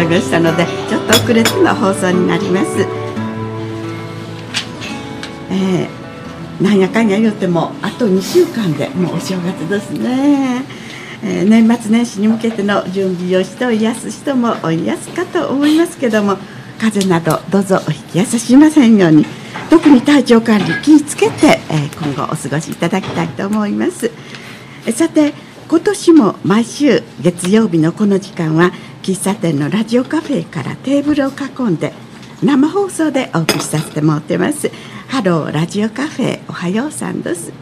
よりちょっと、えー、アクシデントございましたのでちょっと遅れての放送になります。えー、なんやかんや言うてもあと2週間でもうお正月ですね。えー、年末年始に向けての準備をしてお癒す人もお癒すかと思いますけども風邪などどうぞお引きやさしませんように特に体調管理気をつけて、えー、今後お過ごしいただきたいと思います、えさて今年も毎週月曜日のこの時間は喫茶店のラジオカフェからテーブルを囲んで生放送でお送りさせてもらってます。ハローラジオカフェおはようさんです。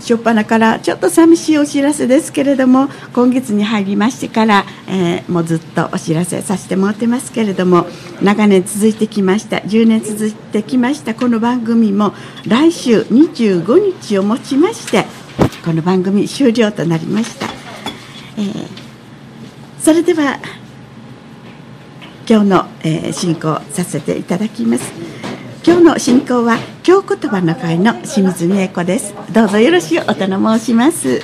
初っ端からちょっと寂しいお知らせですけれども今月に入りましてから、えー、もうずっとお知らせさせてもらってますけれども長年続いてきました10年続いてきましたこの番組も来週25日をもちましてこの番組終了となりました、えー、それでは今日の、えー、進行させていただきます。今日の進行は京言葉の会の清水美恵子です。どうぞよろしくお頼申します。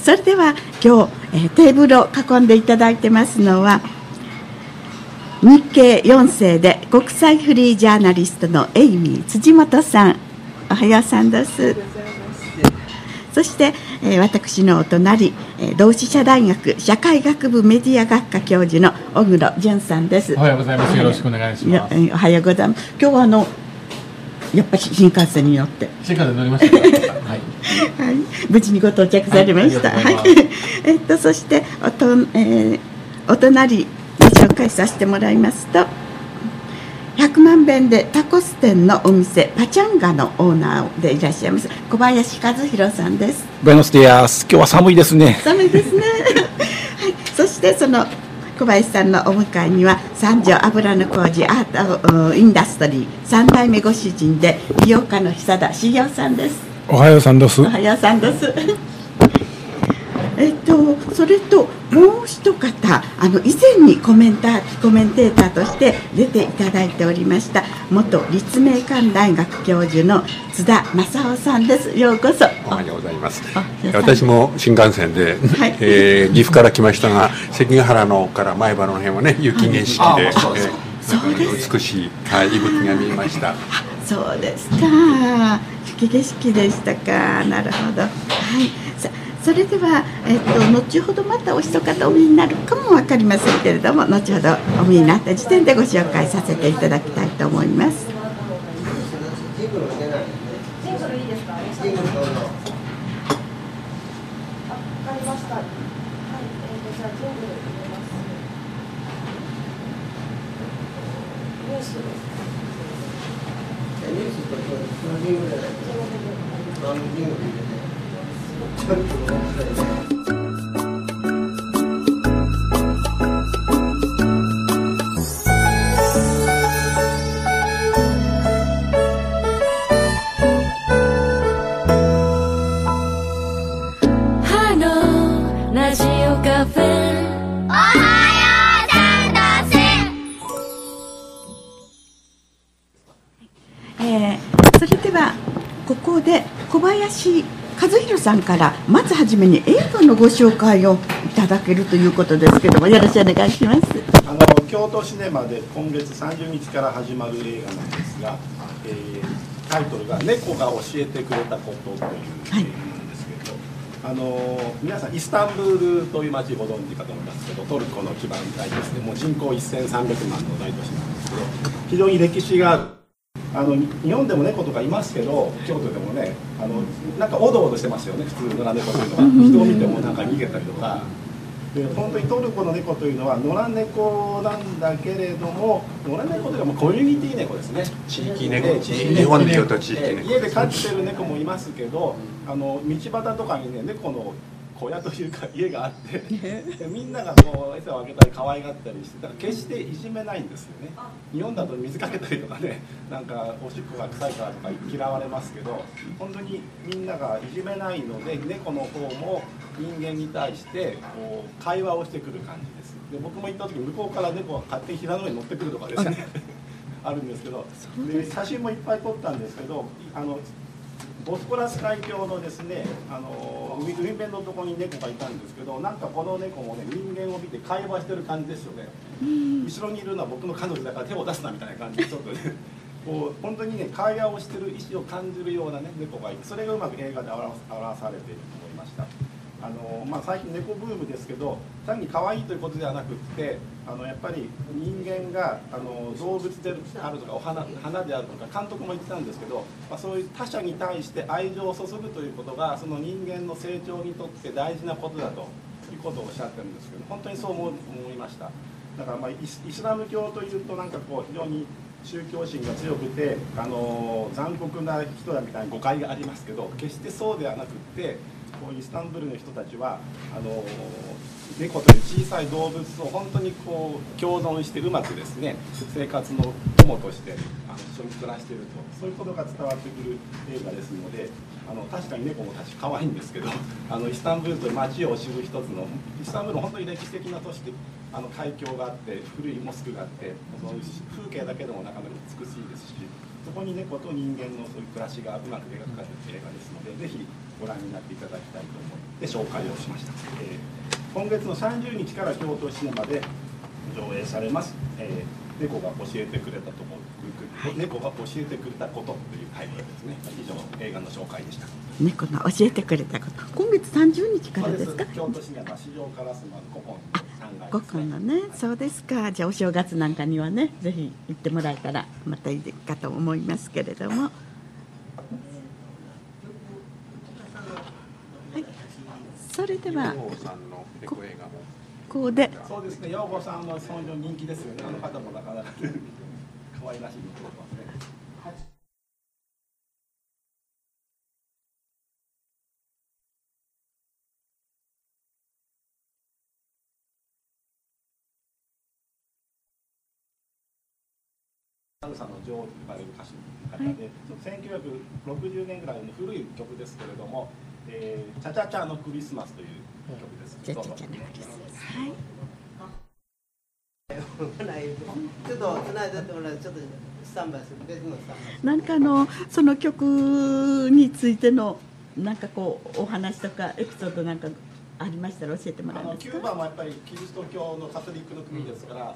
それでは今日、えテーブルを囲んでいただいてますのは日経4世で国際フリージャーナリストのエイミー辻本さん。おはようさんです。そして、えー、私のお隣、えー、同志社大学社会学部メディア学科教授の小黒淳さんです。おはようございます。よろしくお願いします。おはようございます。今日はあのやっぱり新幹線に乗って。新幹線乗りました はい、はい、無事にご到着されました、はい、はい、えっとそしておと、えー、お隣ご紹介させてもらいますと100万遍でタコス店のお店パチャンガのオーナーでいらっしゃいます小林和弘さんです。ブエノスディアス今日は寒いですね。寒いですね。はい。そしてその小林さんのお迎えには三条油の工事アートインダストリー三代目ご主人で美容家の久田茂雄さんです。おはようさんです。おはようさんですえっと、それともう一方あの以前にコメンターコメンテーターとして出ていただいておりました元立命館大学教授の津田正夫さんです。ようこそ。おはようございます。私も新幹線で、はい、えー、岐阜から来ましたが関ヶ原のから前原の辺はね雪景色で、はい、そうです、美しい、はい、息吹が見えました。そうですか。雪景色でしたか。なるほど。はいそれでは、えっと、後ほどまたお一方お見になるかも分かりませんけれども後ほどお見になった時点でご紹介させていただきたいと思います。ニュースと何人ぐらい何人ぐらい Thank you. さんからまずはじめに映画のご紹介をいただけるということですけどもよろしくお願いしますあの京都シネマで今月30日から始まる映画なんですが、えー、タイトルが「猫が教えてくれたこと」という映画なんですけど、はい、あの皆さんイスタンブールという街ご存知かと思いますけどトルコの基盤大ですねもう人口1300万の大都市なんですけど非常に歴史があるあの日本でも猫とかいますけど京都でもねあのなんかおどおどしてますよね普通の野良猫というのは。人を見てもなんか逃げたりとか。で本当にトルコの猫というのは野良猫なんだけれども野良猫というかもコミュニティ猫ですね。地域猫。日本で言うと地域猫。家で飼ってる猫もいますけどあの道端とかにね猫の小屋というか家があってみんながこう餌をあげたり可愛がったりしてだから決していじめないんですよね。日本だと水かけたりとかね なんかおしっこが臭いからとか嫌われますけど本当にみんながいじめないので猫の方も人間に対してこう会話をしてくる感じです。で僕も行った時向こうから猫が勝手に平の上に乗ってくるとかですね。あ るんですけどで写真もいっぱい撮ったんですけどあのボスポラス海峡のですねあの海海辺のところに猫がいたんですけどなんかこの猫もね人間を見て会話してる感じですよね、後ろにいるのは僕の彼女だから手を出すなみたいな感じでちょっとねこう本当にね会話をしてる意思を感じるようなね猫がいてそれがうまく映画で表されていると思いましたあの、まあ、最近猫ブームですけど単に可愛いということではなくってあのやっぱり人間があの動物であるとかお花花であるとか監督も言ってたんですけど、まあ、そういう他者に対して愛情を注ぐということがその人間の成長にとって大事なことだということをおっしゃってるんですけど本当にそう思いました。だからまあイスラム教というとなんかこう非常に宗教心が強くてあの残酷な人だみたいな誤解がありますけど決してそうではなくってこうイスタンブールの人たちはあの猫という小さい動物を本当にこう共存してうまくですね生活の友としてあの一緒に暮らしているとそういうことが伝わってくる映画ですのであの確かに猫も確か可愛いんですけど あのイスタンブールという街を知る一つのイスタンブール本当に歴史的な都市であの海峡があって古いモスクがあってその風景だけでもなかなか美しいですしそこに猫と人間のそういう暮らしがうまく描かれている映画ですのでぜひご覧になっていただきたいと思って紹介をしました、えー、今月の30日から京都シネマで上映されます、えー、猫が教えてくれたところ、はい、猫が教えてくれたことというタイトルですね。以上映画の紹介でした。猫が教えてくれたこと。今月30日からですか？京都シネマ市場からすま古今五本のね、そうですか。じゃあお正月なんかにはね、ぜひ行ってもらえたらまたいいかと思いますけれども。はい。それでは。ここで。そうですね。陽子さんはその人気ですよね。あの方もなかなか可愛らしいと思いますね。サルサの女王と呼ばれる歌手の方で、はい、1960年ぐらいの古い曲ですけれども「えー、チャチャチャのクリスマス」という曲です。チャチャチャのクリスマス。はい。ちょっとつないでってもらちょっとスタンバイする別のスタンバイ。なんかあのその曲についてのなんかこうお話とかエピソードなんかありましたら教えてもらえますか？キューバもやっぱりキリスト教のカトリックの国ですから、うん、あの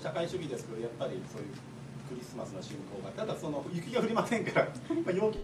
社会主義ですけどやっぱりそういうクリスマスの進行がただその雪が降りませんから、まあ、陽気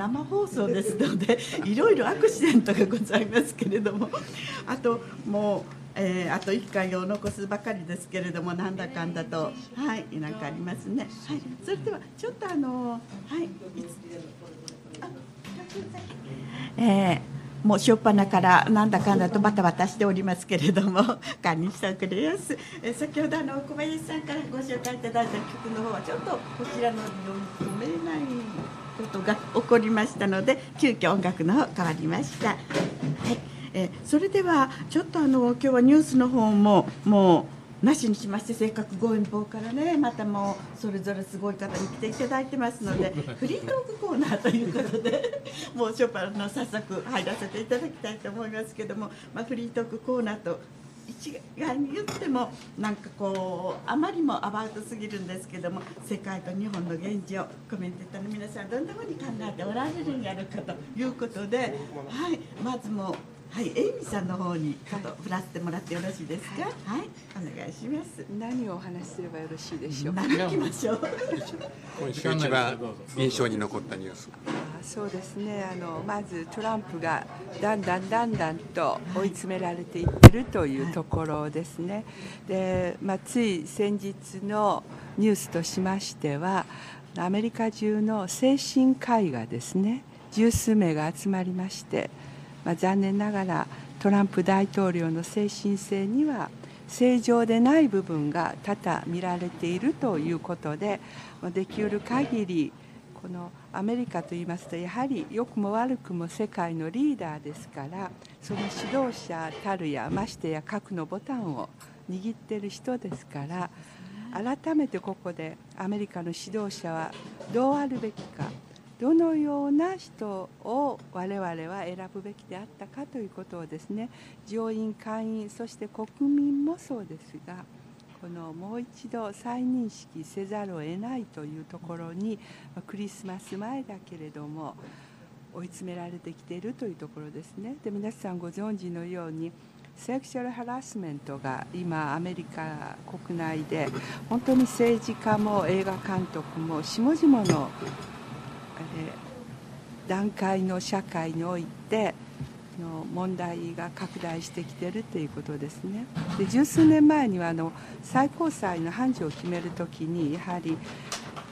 生放送ですので いろいろアクシデントがございますけれども。あともう、えー、あと1回を残すばかりですけれどもなんだかんだと。はいなんかありますね。はい、それではちょっとあのはいえーもう初っ端からなんだかんだとバタバタしておりますけれども 堪忍しておくれやす。え先ほどあの小林さんからご紹介いただいた曲の方はちょっとこちらのように読めない。ことが起こりましたので急遽音楽の方変わりました。はいえそれではちょっとあの今日はニュースの方ももうなしにしまして性格ご遠方からねまたもうそれぞれすごい方に来ていただいてますのでフリートークコーナーということで もうショパンの早速入らせていただきたいと思いますけども、まあ、フリートークコーナーと一概に言ってもなんかこうあまりもアバウトすぎるんですけども世界と日本の現状コメンテーターの皆さんどんなふうに考えておられるんやろうかということで、はい、まずもはい、エイミさんの方にちょっと振らせてもらってよろしいですか？はい、はい、お願いします。何をお話しすればよろしいでしょう？何行きましょう。一番印象に残ったニュース。あそうですね。あのまずトランプがだんだんだんだんと追い詰められていってるというところですね。で、まあつい先日のニュースとしましては、アメリカ中の精神科医がですね、十数名が集まりまして。まあ、残念ながらトランプ大統領の精神性には正常でない部分が多々見られているということでできうる限りこのアメリカといいますとやはり良くも悪くも世界のリーダーですからその指導者たるやましてや核のボタンを握っている人ですから改めてここでアメリカの指導者はどうあるべきかどのような人を我々は選ぶべきであったかということをですね上院下院そして国民もそうですがこのもう一度再認識せざるを得ないというところにクリスマス前だけれども追い詰められてきているというところですね。で皆さんご存知のようにセクシャルハラスメントが今アメリカ国内で本当に政治家も映画監督も下々の段階の社会においての問題が拡大してきているということですね。で十数年前にはあの最高裁の判事を決めるときにやはり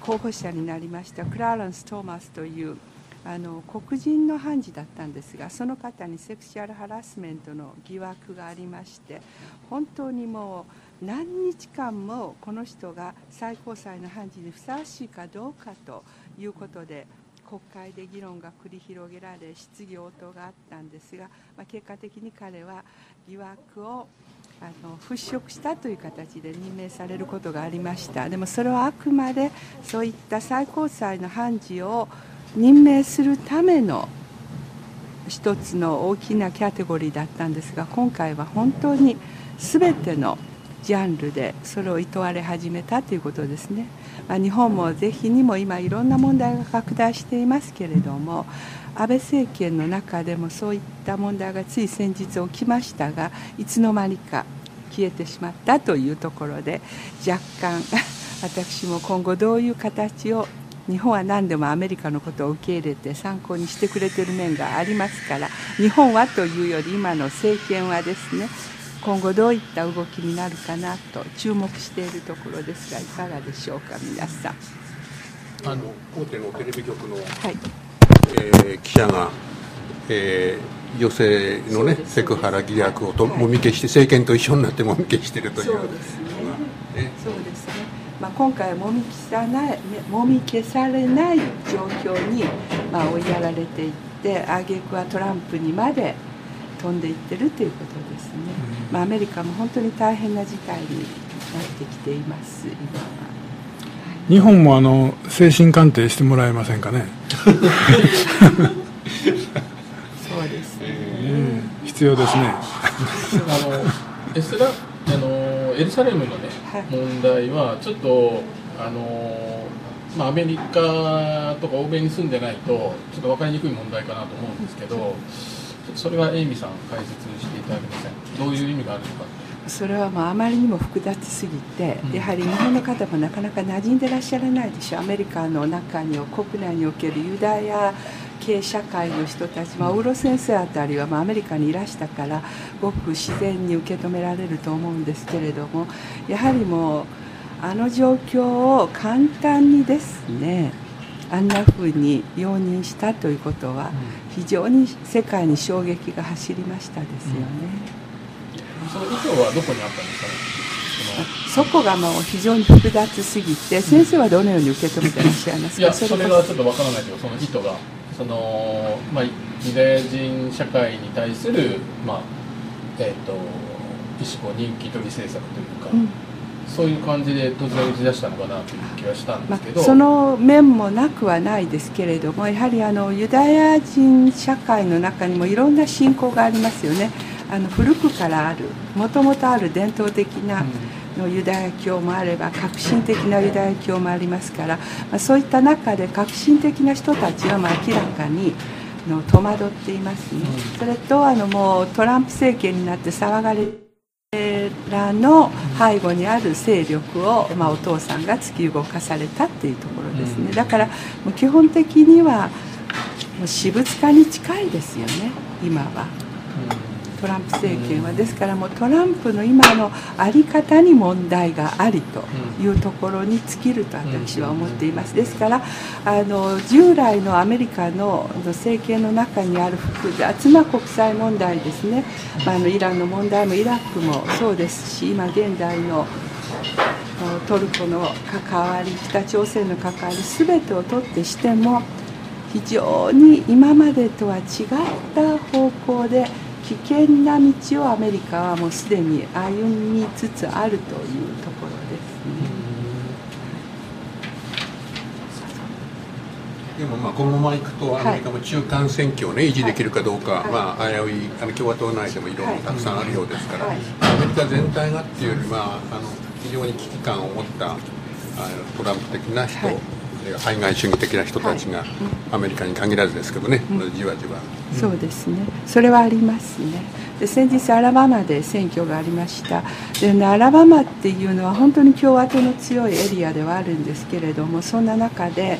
候補者になりましたクラランス・トーマスというあの黒人の判事だったんですがその方にセクシュアルハラスメントの疑惑がありまして本当にもう何日間もこの人が最高裁の判事にふさわしいかどうかということで国会で議論が繰り広げられ質疑応答があったんですが、まあ、結果的に彼は疑惑をあの払拭したという形で任命されることがありましたでもそれはあくまでそういった最高裁の判事を任命するための一つの大きなキャテゴリーだったんですが今回は本当に全てのジャンルでそれを厭われ始めたということですね。日本も是非にも今いろんな問題が拡大していますけれども安倍政権の中でもそういった問題がつい先日起きましたがいつの間にか消えてしまったというところで若干 私も今後どういう形を日本は何でもアメリカのことを受け入れて参考にしてくれてる面がありますから日本はというより今の政権はですね今後どういった動きになるかなと注目しているところですがいかがでしょうか皆さん。あの大手のテレビ局の、はい。えー、記者が、えー、女性のねセクハラ疑惑をと、もみ消して政権と一緒になってもみ消しているという。そうですね。ねそうですね、まあ、今回もみ消さない、もみ消されない状況に、まあ、追いやられていって挙句はトランプにまで飛んでいってるということまあ、アメリカも本当に大変な事態になってきています今は。日本もあの精神鑑定してもらえませんかね？そうですね、えー、必要ですね。あのエスラあのエルサレムのね、はい、問題はちょっとあのまあ、アメリカとか欧米に住んでないとちょっと分かりにくい問題かなと思うんですけど、それはエイミさん解説していただけません。どういう意味があるのか。それはもうあまりにも複雑すぎて、やはり日本の方もなかなか馴染んでらっしゃらないでしょ。アメリカの中に国内におけるユダヤ系社会の人たち、まあ、ウロ先生あたりはまあアメリカにいらしたからごく自然に受け止められると思うんですけれどもやはりもうあの状況を簡単にですねあんなふうに容認したということは非常に世界に衝撃が走りましたですよね、うん、その意図はどこにあったんですかね？そこがもう非常に複雑すぎて先生はどのように受け止めてらっしゃいますか？いやそれがちょっとわからないけどその意図がその、まあ、ユダヤ人社会に対する、まあえーと、と一種こう人気取り政策というか、うんそういう感じで突然打ち出したのかなという気はしたんですけど、まあ、その面もなくはないですけれどもやはりあのユダヤ人社会の中にもいろんな信仰がありますよね。あの古くからあるもともとある伝統的な、のユダヤ教もあれば革新的なユダヤ教もありますから、まあ、そういった中で革新的な人たちはまあ明らかにの戸惑っていますね、それとあのもうトランプ政権になって騒がれてらの背後にある勢力を、まあ、お父さんが突き動かされたっていうところですねだからもう基本的にはもう私物化に近いですよね今は。トランプ政権はですからもうトランプの今の在り方に問題がありというところに尽きると私は思っています。ですからあの従来のアメリカの政権の中にある複雑な国際問題ですね、まあ、あのイランの問題もイラクもそうですし今現在のトルコの関わり北朝鮮の関わり全てをとってしても非常に今までとは違った方向で危険な道をアメリカはもうすでに歩みつつあるというところですね。でもまあ今後もいくとアメリカも中間選挙をね維持できるかどうか、はい、まあ危ういあの共和党内でもいろいろたくさんあるようですから、はい、アメリカ全体がっていうよりはあの非常に危機感を持ったあのトランプ的な人、はい、排外主義的な人たちが、アメリカに限らずですけどね、うん、じわじわ、うん、そうですね。それはありますね。で先日アラバマで選挙がありました。で、ね、アラバマっていうのは本当に共和党の強いエリアではあるんですけれどもそんな中で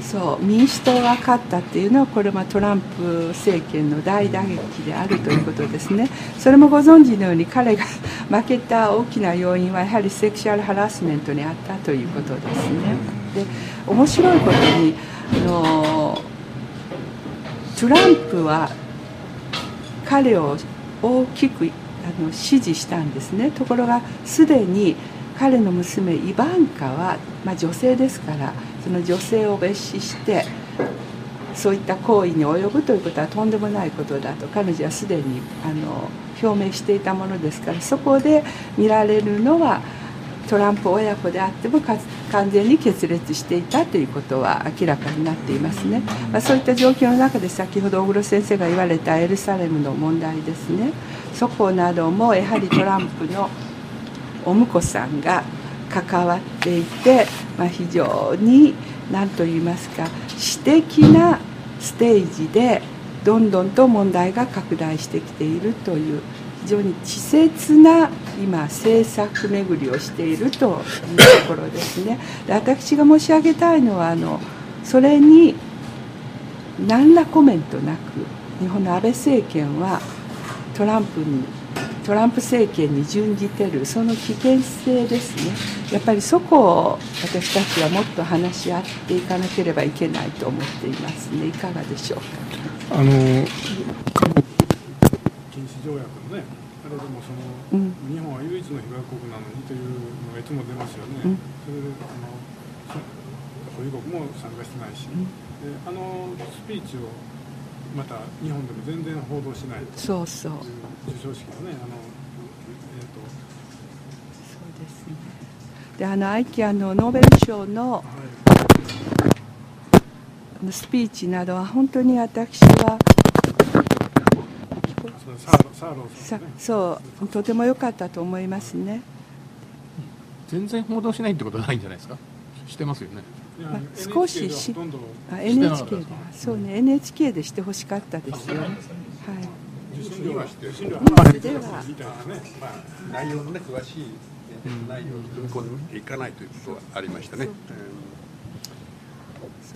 そう民主党が勝ったっていうのはこれはトランプ政権の大打撃であるということですね。それもご存知のように彼が負けた大きな要因はやはりセクシュアルハラスメントにあったということですね。で面白いことにあのトランプは彼を大きくあの支持したんですね。ところがすでに彼の娘イバンカは、まあ、女性ですからその女性を蔑視してそういった行為に及ぶということはとんでもないことだと彼女はすでにあの表明していたものですからそこで見られるのはトランプ親子であっても完全に決裂していたということは明らかになっていますね、まあ、そういった状況の中で先ほど小黒先生が言われたエルサレムの問題ですね。そこなどもやはりトランプのお婿さんが関わっていて、まあ、非常に何と言いますか私的なステージでどんどんと問題が拡大してきているという非常に稚拙な今政策巡りをしているというところですね。で私が申し上げたいのはあのそれに何らコメントなく日本の安倍政権はトランプにトランプ政権に準じてるその危険性ですね。やっぱりそこを私たちはもっと話し合っていかなければいけないと思っていますね。いかがでしょうか？あの禁止条約のねあれでもその、うん、日本は唯一の被爆国なのにというのがいつも出ますよね、うん、それであの保有国も参加してないし、うん、であのスピーチをまた日本でも全然報道しないそうそう。授賞式のねあのえっ、ー、とそうですね。であの愛機あのノーベル賞の、はい、スピーチなどは本当に私はそうとても良かったと思いますね。全然報道しないってことないんじゃないですか？してますよね。まあ、少ししあ NHK でそうね NHK でしてほしかったですよ。ねはい。では、内容のね詳しい内容を組み込んでいかないということはありましたね。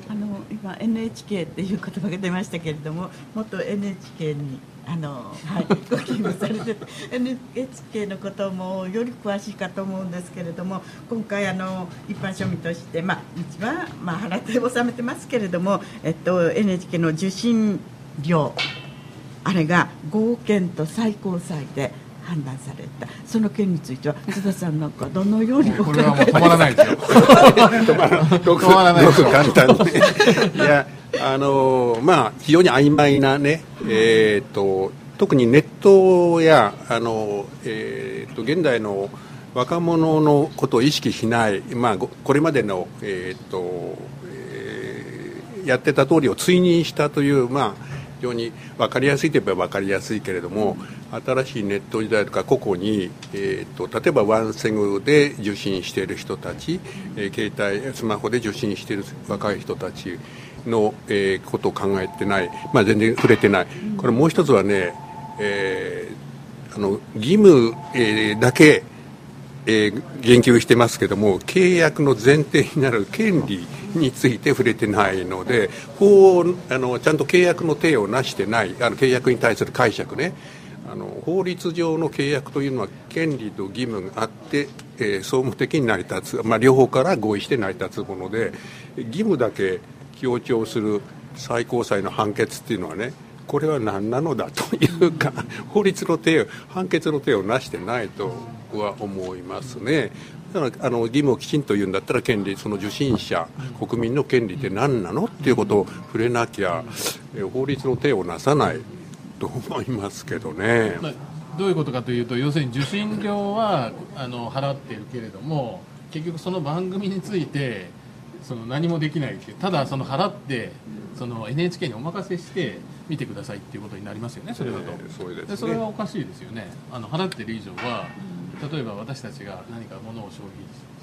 あの今 NHK っていう言葉が出ましたけれども元 NHK にあの、はい、ご勤務されて NHK のこともより詳しいかと思うんですけれども今回あの一般庶民として、まあ、一番、まあ、払って納めてますけれども、えっと、NHK の受信料あれが合憲と最高裁で判断された。その件については津田さんなんかどのようにこれはもう止まらないですよ。止まらない。ですよ。簡単に。いやあのまあ非常に曖昧なねえーと、特にネットやあの、えーと、現代の若者のことを意識しない、まあ、これまでの、えーとえー、やってた通りを追認したという、まあ、非常に分かりやすいといえば分かりやすいけれども、新しいネット時代とか個々に、えーと、例えばワンセグで受信している人たち、えー、携帯スマホで受信している若い人たちの、えー、ことを考えてない、まあ、全然触れてない、これもう一つはね、えー、あの義務、えー、だけ、えー、言及してますけども契約の前提になる権利について触れてないので法あのちゃんと契約の体をなしてないあの契約に対する解釈ね。あの法律上の契約というのは権利と義務があって、えー、総務的に成り立つ、まあ、両方から合意して成り立つもので義務だけ強調する最高裁の判決っていうのはねこれは何なのだというか 法律の手判決の手をなしてないと僕は思いますね。だからあの義務をきちんと言うんだったら権利その受信者国民の権利って何なのっていうことを触れなきゃ法律の手をなさない。と思いますけどね。どういうことかというと要するに受信料はあの払っているけれども結局その番組についてその何もできないっていうただその払ってその NHK にお任せして見てくださいっていうことになりますよねそれだと、えー、そで、ね、それはおかしいですよね。あの払ってる以上は例えば私たちが何か物を消費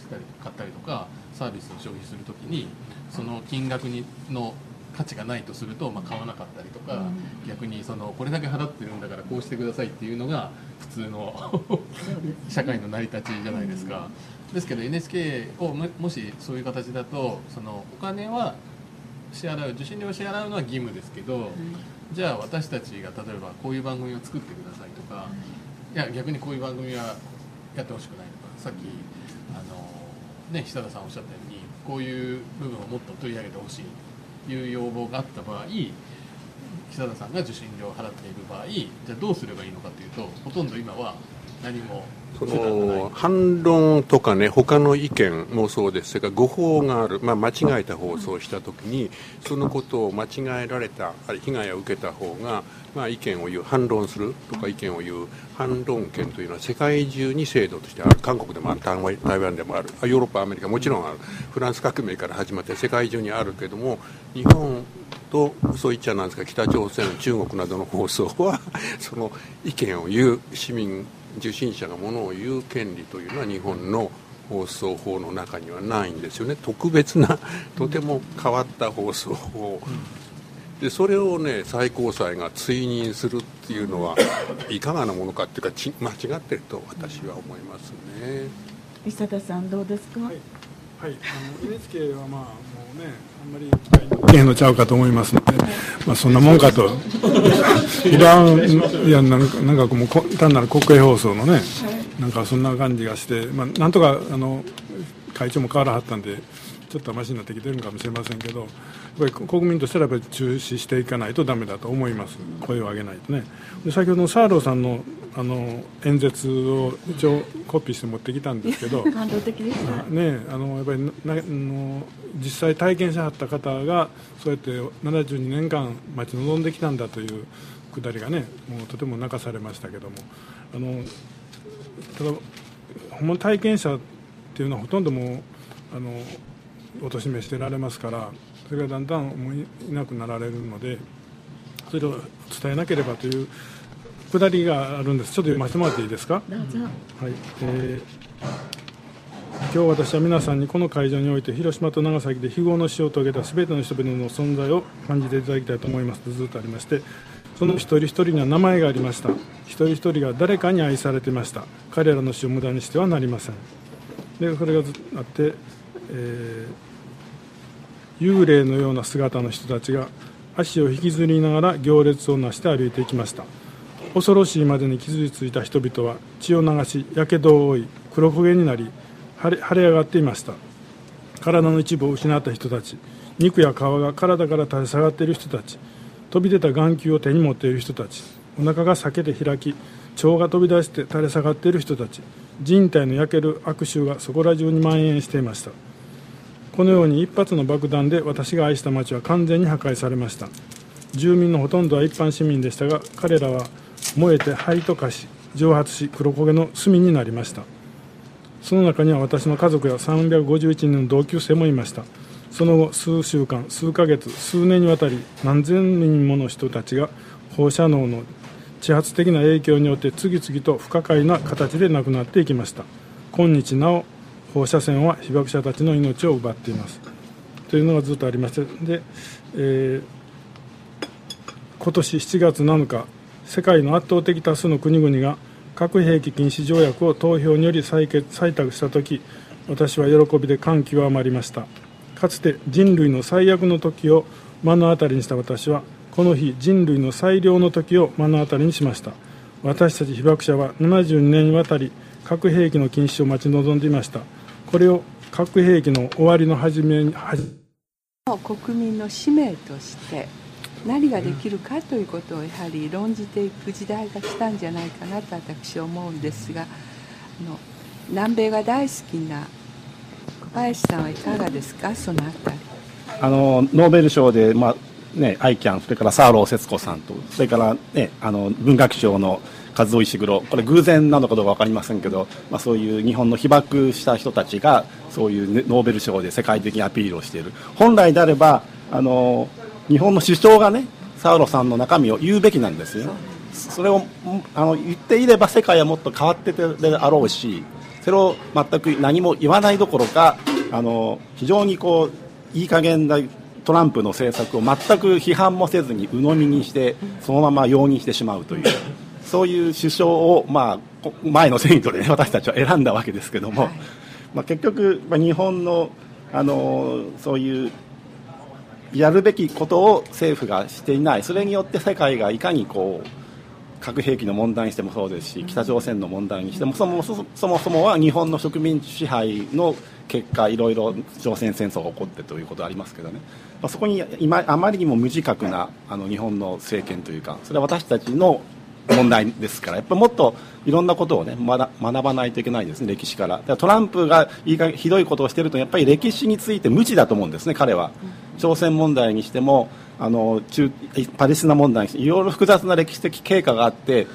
したり買ったりとかサービスを消費するときにその金額にの価値がないとすると、まあ、買わなかったりとか、うん、逆にそのこれだけ払ってるんだからこうしてくださいっていうのが普通の社会の成り立ちじゃないですか。ですけど NHK をもしそういう形だとそのお金は支払う受信料を支払うのは義務ですけど、じゃあ私たちが例えばこういう番組を作ってくださいとか、いや逆にこういう番組はやってほしくないとかさっきあの、ね、久田さんおっしゃったようにこういう部分をもっと取り上げてほしいという要望があった場合久田さんが受信料を払っている場合じゃあどうすればいいのかというとほとんど今は何もその反論とかね他の意見もそうです。それから誤報がある、まあ、間違えた放送をした時にそのことを間違えられたある被害を受けた方が、まあ、意見を言う反論するとか意見を言う反論権というのは世界中に制度としてある韓国でもある台湾でもあるヨーロッパアメリカもちろんある。フランス革命から始まって世界中にあるけども日本とそう言っちゃなんですか北朝鮮中国などの放送はその意見を言う市民受信者がものを言う権利というのは日本の放送法の中にはないんですよね。特別なとても変わった放送法。でそれをね最高裁が追認するっていうのはいかがなものかっていうかち間違ってると私は思いますね。伊佐田さんどうですか、はい、はい、あの NHK はまあもうねあんまり期待のちゃうかと思いますので、まあ、そんなもんかと。いらんいやなんかなんかもう単なる国営放送のねなんかそんな感じがして、まあ、なんとかあの会長も変わらはったんでちょっとましになってきてるのかもしれませんけどやっぱり国民としてはやっぱり中止していかないとだめだと思います。声を上げないとね。で先ほどのサーローさんのあの演説を一応コピーして持ってきたんですけど 感動的でしたねあのやっぱりなの実際体験しはった方がそうやって72年間待ち望んできたんだというくだりがねもうとても泣かされましたけども。あのただほんま体験者っていうのはほとんどもうあのおとしめしてられますからそれがだんだんもういなくなられるのでそれを伝えなければというくだりがあるんです。ちょっと読ませてもらっていいですか？はい。えー今日私は皆さんにこの会場において広島と長崎で非業の死を遂げた全ての人々の存在を感じていただきたいと思います。とずっとありましてその一人一人には名前がありました。一人一人が誰かに愛されていました。彼らの死を無駄にしてはなりません。でそれがずっとあって、えー、幽霊のような姿の人たちが足を引きずりながら行列をなして歩いていきました恐ろしいまでに傷ついた人々は血を流しやけどを負い黒焦げになり腫れ上がっていました。体の一部を失った人たち肉や皮が体から垂れ下がっている人たち飛び出た眼球を手に持っている人たちお腹が裂けて開き腸が飛び出して垂れ下がっている人たち人体の焼ける悪臭がそこら中に蔓延していました。このように一発の爆弾で私が愛した町は完全に破壊されました。住民のほとんどは一般市民でしたが彼らは燃えて灰と化し蒸発し黒焦げの炭になりました。その中には私の家族や351人の同級生もいました。その後数週間数ヶ月数年にわたり何千人もの人たちが放射能の地発的な影響によって次々と不可解な形で亡くなっていきました。今日なお放射線は被爆者たちの命を奪っています。というのがずっとありましてで、えー、今年7月7日世界の圧倒的多数の国々が核兵器禁止条約を投票により採決採択した時私は喜びで感極まりました。かつて人類の最悪の時を目の当たりにした私はこの日人類の最良の時を目の当たりにしました。私たち被爆者は72年にわたり核兵器の禁止を待ち望んでいました。これを核兵器の終わりの始めに国民の使命として何ができるかということをやはり論じていく時代が来たんじゃないかなと私は思うんですがあの南米が大好きな小林さんはいかがですか？そのあたり。あのノーベル賞で、まあね、アイキャンそれからサーロー節子さんとそれから、ね、あの文学賞の和夫石黒これ偶然なのかどうか分かりませんけど、まあ、そういう日本の被爆した人たちがそういう、ノーベル賞で世界的にアピールをしている。本来であればあの日本の首相がねサウロさんの中身を言うべきなんですよ。それをあの言っていれば世界はもっと変わっててであろうしそれを全く何も言わないどころかあの非常にこういい加減なトランプの政策を全く批判もせずに鵜呑みにしてそのまま容認してしまうというそういう首相を、まあ、前の選挙で、ね、私たちは選んだわけですけども、まあ、結局、まあ、日本のあのそういうやるべきことを政府がしていない。それによって世界がいかにこう核兵器の問題にしてもそうですし北朝鮮の問題にしてもそもそもそもは日本の植民地支配の結果いろいろ朝鮮戦争が起こってということがありますけどね、まあ、そこに今あまりにも無自覚なあの日本の政権というかそれは私たちの問題ですからやっぱもっといろんなことをね学ばないといけないですね歴史から。からトランプがいかにひどいことをしているとやっぱり歴史について無知だと思うんですね彼は。朝鮮問題にしてもあの中パレスチナ問題にしていろいろ複雑な歴史的経過があって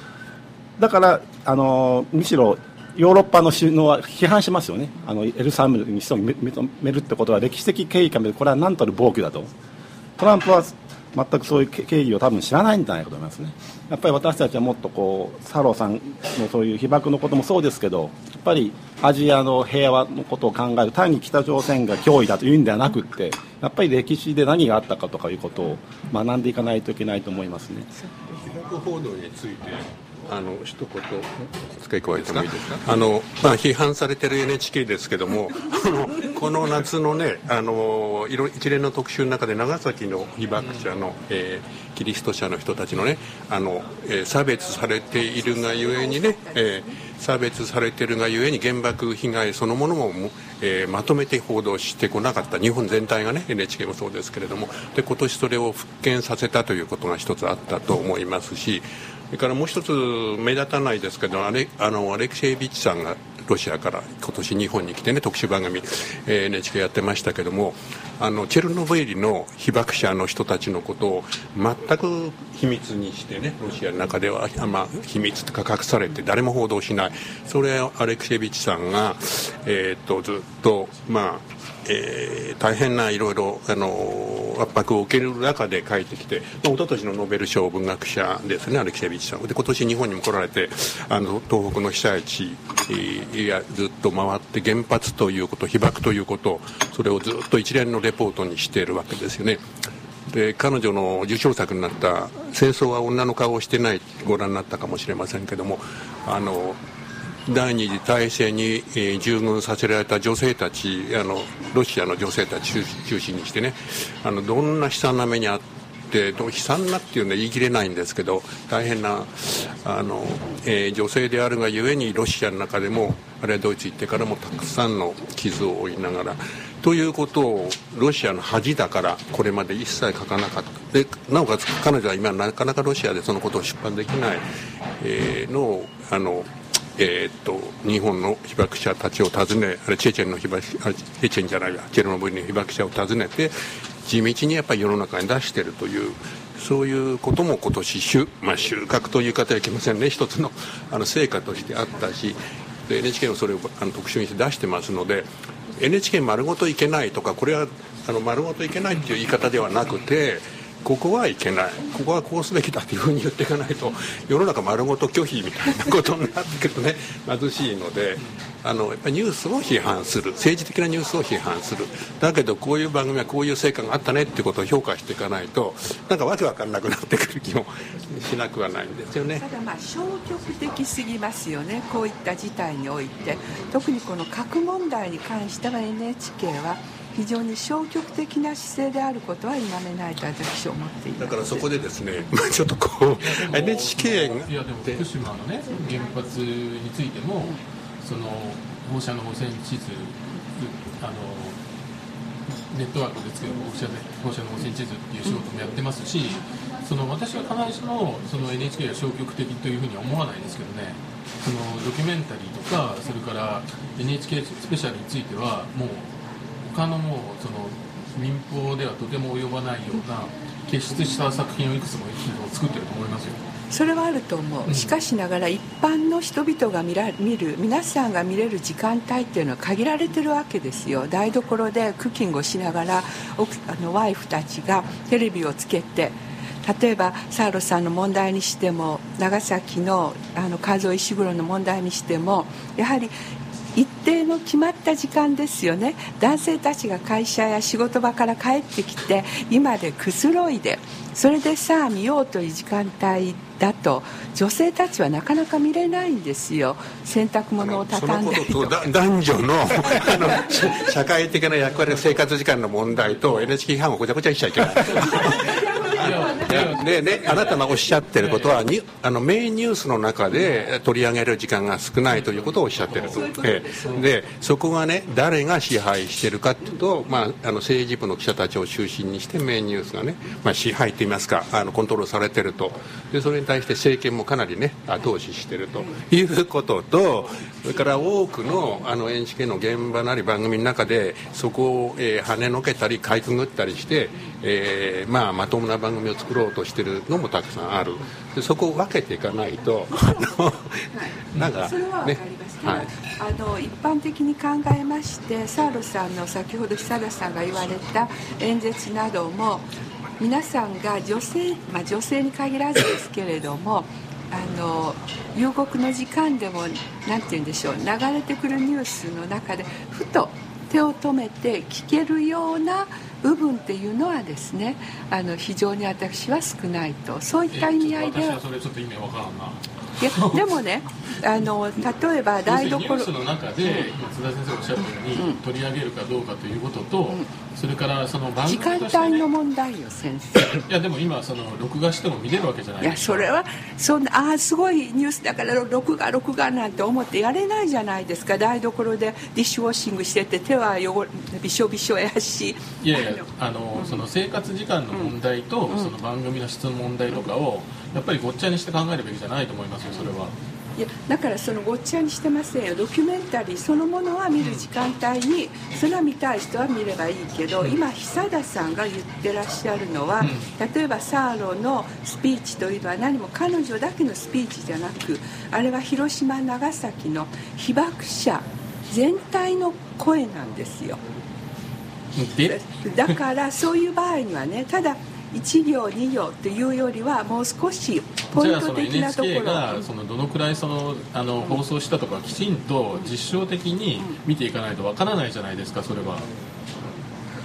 だからあのむしろヨーロッパの首脳は批判しますよね。あのエルサレム首都を認めるってことは歴史的経緯からこれは何たる暴挙だと。トランプは全くそういう経緯を多分知らないんじゃないかと思いますね。やっぱり私たちはもっとこうサローさんのそういう被爆のこともそうですけどやっぱりアジアの平和のことを考える単に北朝鮮が脅威だというんではなくってやっぱり歴史で何があったかとかいうことを学んでいかないといけないと思いますね。被爆報道についてあの一言付け加えてもいいですか？あの、まあ、批判されてる NHK ですけどもこの夏のねあの一連の特集の中で長崎の被爆者の、えー、キリスト者の人たちのねあの、えー、差別されているがゆえにね、えー、差別されているがゆえに原爆被害そのものもえー、まとめて報道してこなかった。日本全体がね NHK もそうですけれども。で今年それを復権させたということが一つあったと思いますしそれからもう一つ目立たないですけどあれあのアレクシェービッチさんがロシアから今年日本に来てね特集番組、えー、NHK やってましたけどもあのチェルノブイリの被爆者の人たちのことを全く秘密にしてねロシアの中では、まあ、秘密とか隠されて誰も報道しない。それをアレクシェビッチさんが、えー、っとずっとまあえー、大変ないろいろあの圧迫を受ける中で帰ってきて、まあ、一昨年のノーベル賞文学者ですねアレキセビッチさんで今年日本にも来られてあの東北の被災地、えー、やずっと回って原発ということ被爆ということそれをずっと一連のレポートにしているわけですよね。で彼女の受賞作になった「戦争は女の顔をしてない」ご覧になったかもしれませんけどもあの第二次大戦に、従軍させられた女性たちあのロシアの女性たち中心にしてねあのどんな悲惨な目にあって悲惨なっていうのは言い切れないんですけど大変なあの、えー、女性であるがゆえにロシアの中でもあるいはドイツ行ってからもたくさんの傷を負いながらということをロシアの恥だからこれまで一切書かなかった。でなおかつ彼女は今なかなかロシアでそのことを出版できない、えー、のをあのえー、っと日本の被爆者たちを訪ねあれチェチェンの被爆チェチェンじゃないやチェルノブイリの被爆者を訪ねて地道にやっぱり世の中に出しているというそういうことも今年収,、まあ、収穫という方はいけませんね。一つの あの成果としてあったしで NHK もそれをあの特集にして出してますので NHK 丸ごといけないとかこれはあの丸ごといけないっていう言い方ではなくてここはいけない。ここはこうすべきだというふうに言っていかないと世の中丸ごと拒否みたいなことになってくるとね。貧しいのであのやっぱニュースを批判する。政治的なニュースを批判する。だけどこういう番組はこういう成果があったねってことを評価していかないとなんかわけわかんなくなってくる気もしなくはないんですよね。ただまあ消極的すぎますよね。こういった事態において。特にこの核問題に関しては NHK は非常に消極的な姿勢であることは否めないと私は思っています。だからそこでですね ちょっとこう NHK がいやでも福島のね原発についてもその放射能汚染地図あのネットワークで作る放射放射能汚染地図っていう仕事もやってますし、その私は必ずしもその NHK が消極的というふうには思わないですけどね。そのドキュメンタリーとかそれから NHK スペシャルについてはもう他のもうその民放ではとても及ばないような傑出した作品をいくつも作ってると思いますよ。それはあると思う、しかしながら一般の人々が見ら見る皆さんが見れる時間帯っていうのは限られてるわけですよ。台所でクッキングをしながらあのワイフたちがテレビをつけて例えばサーロさんの問題にしても長崎のあの数石黒の問題にしてもやはり一定の決まった時間ですよね。男性たちが会社や仕事場から帰ってきて今でくつろいでそれでさあ見ようという時間帯だと女性たちはなかなか見れないんですよ。洗濯物を畳んだりと男女の あの社会的な役割生活時間の問題と NHK 批判をごちゃごちゃにしちゃいけないでね、あなたがおっしゃってることはにあのメインニュースの中で取り上げる時間が少ないということをおっしゃってると。えでそこがね誰が支配してるかというと、まあ、あの政治部の記者たちを中心にしてメインニュースがね、まあ、支配といいますかあのコントロールされてると。でそれに対して政権もかなりね後押ししてると。いうこととそれから多くのあの NHK の現場なり番組の中でそこを、えー、跳ねのけたりかいくぐったりして、えーまあ、まともな番組を作ろうとしてるのもたくさんある。でそこを分けていかないと なんか、それは分かります、はい、あの一般的に考えましてサーロさんの先ほど久田さんが言われた演説なども皆さんが女性、まあ、女性に限らずですけれどもあの夕刻の時間でも何て言うんでしょう流れてくるニュースの中でふと手を止めて聞けるような部分っていうのはですねあの非常に私は少ないとそういった意味合いでは。いやでもねあの例えば台所。ニュースの中で、今津田先生がおっしゃったように、うん、取り上げるかどうかということと、うん、それからその番組、ね、時間帯の問題よ先生。いやでも今その録画しても見れるわけじゃないいやそれはそんなああすごいニュースだから録画録画なんて思ってやれないじゃないですか。台所でディッシュウォッシングしてて手は汚びしょびしょやし。いやいやあの、うん、その生活時間の問題と、その番組の質の問題とかをやっぱりごっちゃにして考えるべきじゃないと思いますよそれは。いやだからそのごっちゃにしてません。よドキュメンタリーそのものは見る時間帯にそれは見たい人は見ればいいけど今久田さんが言ってらっしゃるのは例えばサーロのスピーチというのは何も彼女だけのスピーチじゃなくあれは広島長崎の被爆者全体の声なんですよ。だからそういう場合にはねただ1行2行っていうよりはもう少しポイント的なところがそのどのくらいそのあの放送したとかきちんと実証的に見ていかないとわからないじゃないですかそれは。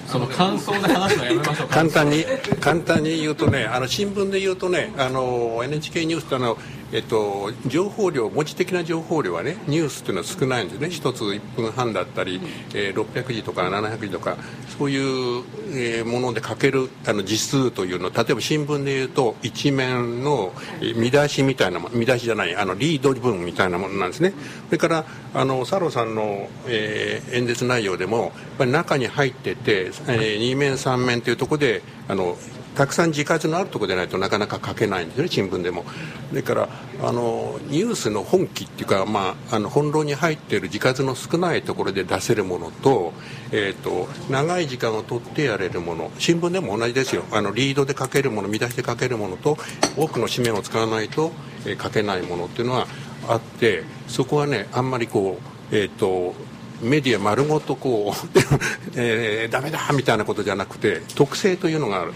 その感想で話すのやめましょう簡単に簡単に言うとねあの新聞で言うとねあの NHK ニュースってあのえっと、情報量、文字的な情報量はね、ニュースっていうのは少ないんですね、1つ1分半だったり、えー、600字とか700字とか、そういう、えー、もので書けるあの字数というの。例えば新聞でいうと、一面の見出しみたいな、見出しじゃない、あのリード文みたいなものなんですね。それからあのサロさんの、えー、演説内容でも、やっぱり中に入ってて、えー、2面、3面というところであのたくさん字数のあるところでないとなかなか書けないんですね新聞でも。だからあのニュースの本気っていうか、まあ、あの本論に入っている字数の少ないところで出せるものと,、えーと、長い時間を取ってやれるもの新聞でも同じですよ。あのリードで書けるもの見出しで書けるものと多くの紙面を使わないと、えー、書けないものっていうのはあってそこはねあんまりこうえっ、ー、とメディア丸ごとこう、えー、ダメだみたいなことじゃなくて特性というのがある。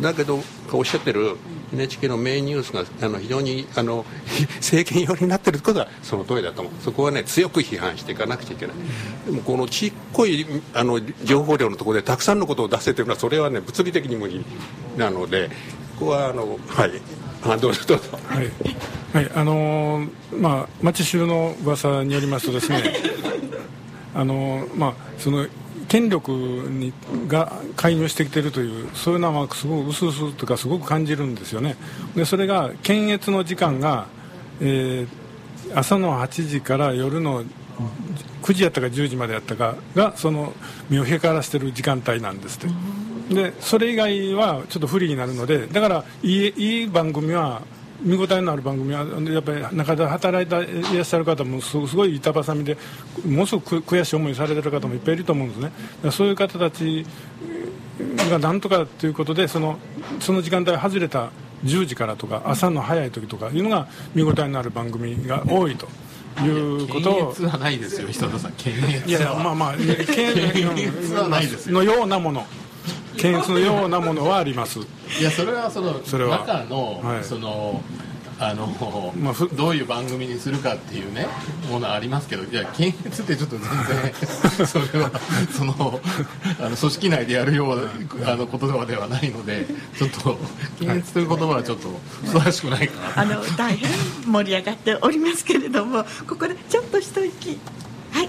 だけどおっしゃってる NHK のメインニュースがあの非常にあの 政権寄りになってることはその通りだと思う。そこはね強く批判していかなくちゃいけない。でもこのちっこいあの情報量のところでたくさんのことを出せてるのはそれはね物理的に無理なのでここはあのはいあどうぞどうぞはい、はい、あのー、まあ町衆の噂によりますとですねあのまあその権力にが介入してきているというそういうのはすごく薄々というかすごく感じるんですよね。でそれが検閲の時間が、えー、朝の8時から夜の9時やったか10時までやったかがその身を光らしている時間帯なんですって。でそれ以外はちょっと不利になるのでだからいいいい番組は見応えのある番組はやっぱり中で働いていらっしゃる方もすごい板挟みでものすごく悔しい思いされてる方もいっぱいいると思うんですね。そういう方たちがなんとかということでそのその時間帯外れた10時からとか朝の早い時とかいうのが見応えのある番組が多いと。いうことを。検閲はないですよ人田さん。検閲いやいやまあまあ 検閲はないですのようなもの検閲のようなものはあります。いやそれはそのそれは。中の、はい。そのあの、まあふどういう番組にするかっていうねものありますけどいや検閲ってちょっと全然 それはそのあの組織内でやるようなあの言葉ではないのでちょっと検閲という言葉はちょっとふさわしくないかな。あの大変盛り上がっておりますけれどもここでちょっと一息。はい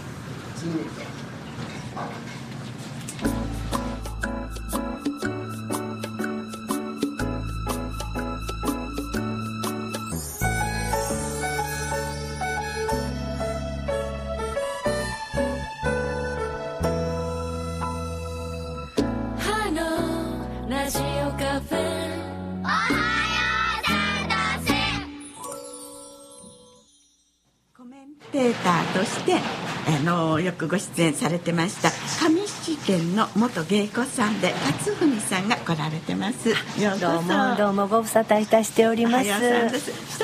テーターとしてあのよくご出演されてました上県の元芸妓さんで勝文さんが来られてます。どうもどうもご無沙汰いたしております。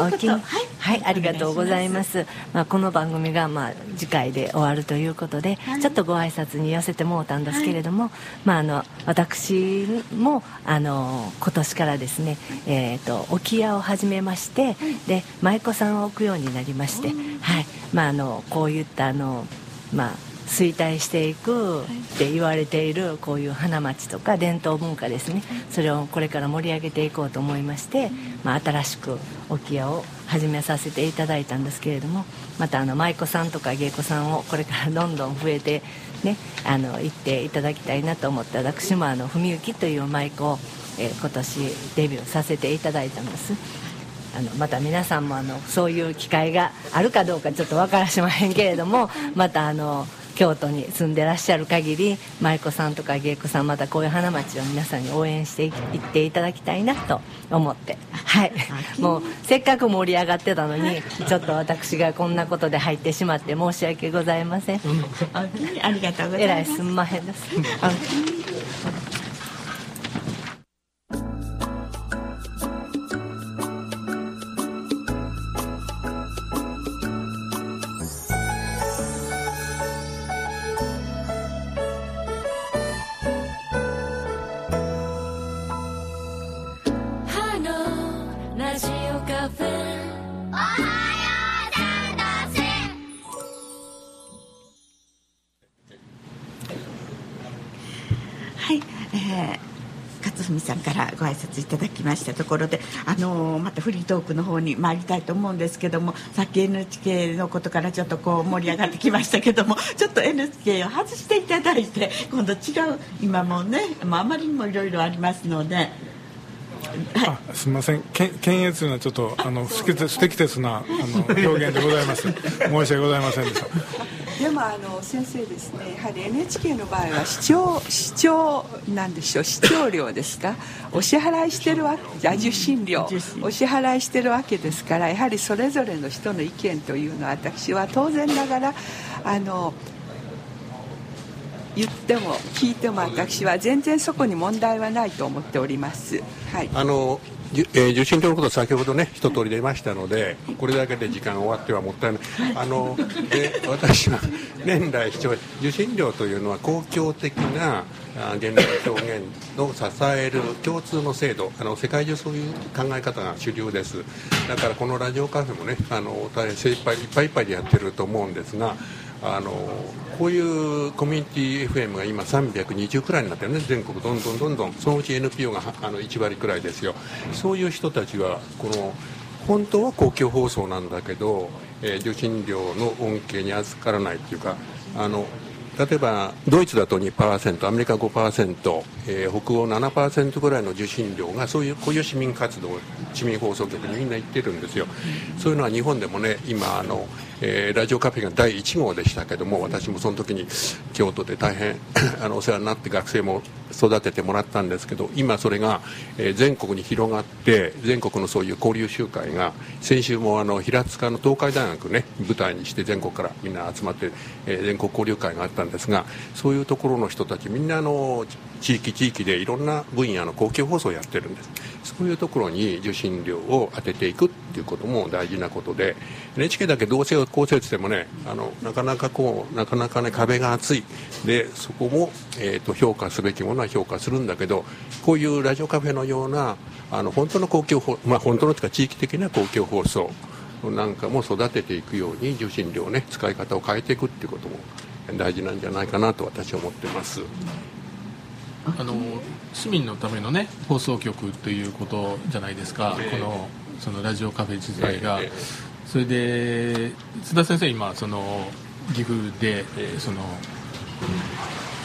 おきはい。はい、ありがとうございます。まあこの番組がまあ次回で終わるということで、はい。ちょっとご挨拶に寄せてもうたんですけれども、まああの私もあの今年からですね、えっ、と置き屋を始めまして、で舞妓さんを置くようになりまして、はい、まああのこういったあのまあ衰退していくって言われているこういう花街とか伝統文化ですねそれをこれから盛り上げていこうと思いまして、まあ、新しく置屋を始めさせていただいたんですけれどもまたあの舞妓さんとか芸妓さんをこれからどんどん増えてねあの行っていただきたいなと思って私もあの文幸という舞妓を、え今年デビューさせていただいたんです。あのまた皆さんもあのそういう機会があるかどうかちょっと分からしまへんけれどもまたあの京都に住んでらっしゃる限り舞妓さんとか芸妓さんまたこういう花街を皆さんに応援していいっていただきたいなと思って。はい。もうせっかく盛り上がってたのにちょっと私がこんなことで入ってしまって申し訳ございません。あありがとうございます。えらいすんまへんですさんからご挨拶いただきましたところで、あのまたフリートークの方に参りたいと思うんですけどもさっき NHK のことからちょっとこう盛り上がってきましたけども ちょっと NHK を外していただいて今度違う今もね、まあ、あまりにもいろいろありますので。はい。すみません。検閲というのはちょっとあの不適切不適切なあの表現でございます。申し訳ございませんでした。でもあの先生ですねやはり NHK の場合は視聴視聴なんでしょう視聴料ですか？お支払いしてるわけあ受信料。お支払いしてるわけですからやはりそれぞれの人の意見というのは私は当然ながらあの言っても聞いても私は全然そこに問題はないと思っております。はい。あのえー受信料のこと先ほどね一通り出ましたのでこれだけで時間が終わってはもったいない。あので私は年来視聴受信料というのは公共的なあ言論表現を支える共通の制度あの世界中そういう考え方が主流です。だからこのラジオカフェもねあの大変精一杯いっぱいいっぱいでやってると思うんですがあのこういうコミュニティ FM が今320くらいになってるね。全国どんどんどんどん。そのうち NPO があの1割くらいですよ。そういう人たちはこの本当は公共放送なんだけど、えー受信料の恩恵に預からないっていうかあの例えばドイツだと2%アメリカ5%、えー北欧7%ぐらいの受信料がそういうこういう市民活動市民放送局にみんな行ってるんですよ。そういうのは日本でもね今あのえー、ラジオカフェが第1号でしたけども私もその時に京都で大変 あのお世話になって学生も育ててもらったんですけど今それが、えー、全国に広がって全国のそういう交流集会が先週もあの平塚の東海大学ね舞台にして全国からみんな集まって、えー、全国交流会があったんですがそういうところの人たちみんなあの地域地域でいろんな分野の公共放送をやってるんです。そういうところに受信料を当てていくっていうことも大事なことで NHK だけどうせ公設してもねあのなかなかこうなかなかね壁が厚い。でそこも、えーと、評価すべきものは評価するんだけどこういうラジオカフェのようなあの本当の公共放まあ本当のというか地域的な公共放送なんかも育てていくように受信料ね使い方を変えていくっていうことも大事なんじゃないかなと私は思ってます。あの市民のためのね放送局ということじゃないですか、このそのラジオカフェ自体が、それで津田先生今その岐阜でえその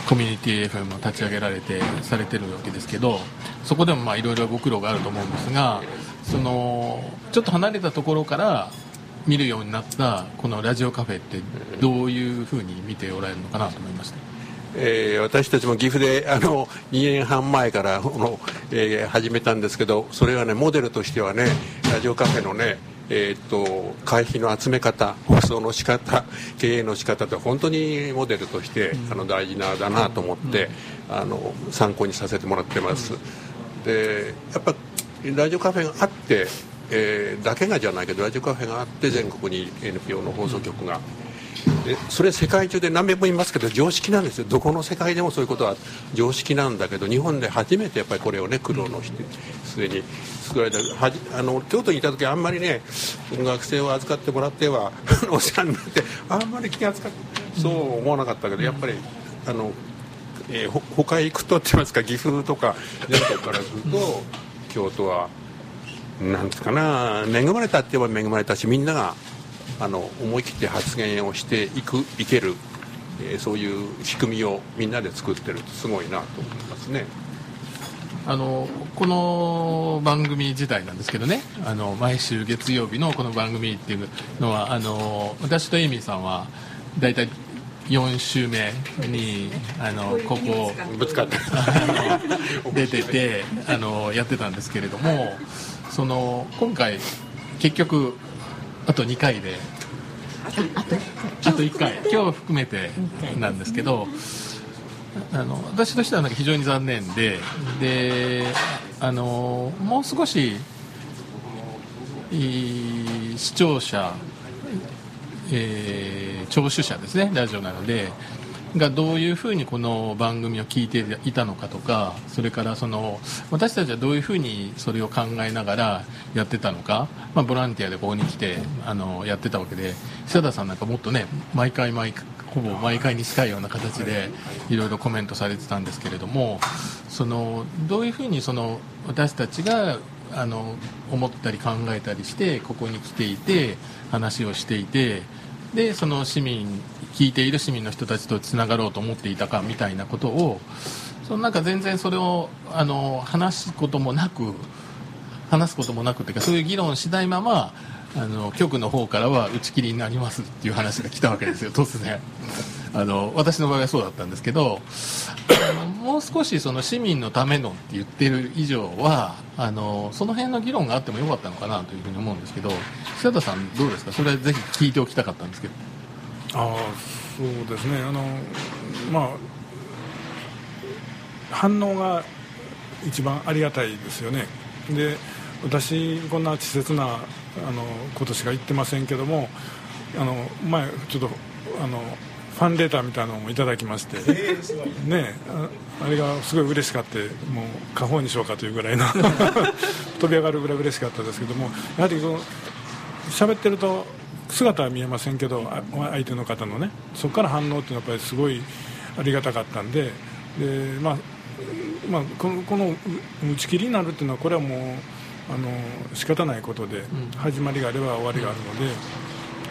コミュニティ FM を立ち上げられてされてるわけですけどそこでもいろいろご苦労があると思うんですがそのちょっと離れたところから見るようになったこのラジオカフェってどういうふうに見ておられるのかなと思いました。えー、私たちも岐阜であの2年半前からこの、えー、始めたんですけどそれはねモデルとしてはねラジオカフェのねえーと、会費の集め方放送の仕方 経営の仕方って本当にモデルとして、うん、あの大事なだなと思って、うん、あの参考にさせてもらってます、うん、でやっぱラジオカフェがあって、えー、だけがじゃないけどラジオカフェがあって全国に NPO の放送局がそれ世界中で何べも言いますけど常識なんですよ。どこの世界でもそういうことは常識なんだけど日本で初めてやっぱりこれをね苦労のすでに作られたはじあの京都にいた時あんまりね学生を預かってもらっては お世話になってあんまり気が付かそう思わなかったけどやっぱりあの、えー、ほ他へ行くとって言いますか岐阜とか全国からすると京都はなんですかな恵まれたって言えば恵まれたしみんながあの思い切って発言をしていくいける、えー、そういう仕組みをみんなで作ってるとすごいなと思いますね。あのこの番組自体なんですけどねあの毎週月曜日のこの番組っていうのはあの私とエイミーさんは大体4週目にあのここぶつかって出ててあのやってたんですけれどもその今回結局あと2回で。あと1回。今日含めて。なんですけどあの私としてはなんか非常に残念でであのもう少し視聴者、えー、聴取者ですねラジオなのでがどういうふうにこの番組を聞いていたのかとかそれからその私たちはどういうふうにそれを考えながらやってたのか、まあ、ボランティアでここに来てあのやってたわけで久田さんなんかもっとね毎回毎回ほぼ毎回に近いような形でいろいろコメントされてたんですけれどもそのどういうふうにその私たちがあの思ったり考えたりしてここに来ていて話をしていてでその市民聞いている市民の人たちとつながろうと思っていたかみたいなことをそのなんか全然それをあの話すこともなく話すこともなくというかそういう議論しないままあの局の方からは打ち切りになりますっていう話が来たわけですよ突然。あの私の場合はそうだったんですけど もう少しその市民のためのって言ってる以上はあのその辺の議論があってもよかったのかなというふうに思うんですけど久田さんどうですか？それはぜひ聞いておきたかったんですけど。ああそうですね。あのまあ反応が一番ありがたいですよね。で私こんな稚拙なあのことしか言ってませんけどもあの前ちょっとあのファンレターみたいなのもいただきまして、ねあれがすごい嬉しかってもう過方にしようかというぐらいの 飛び上がるぐらい嬉しかったですけどもやはりその喋ってると姿は見えませんけど相手の方のねそこから反応っていうのはやっぱりすごいありがたかったんでで、まあまあ、このこの打ち切りになるっていうのはこれはもうあの仕方ないことで、始まりがあれば終わりがあるので。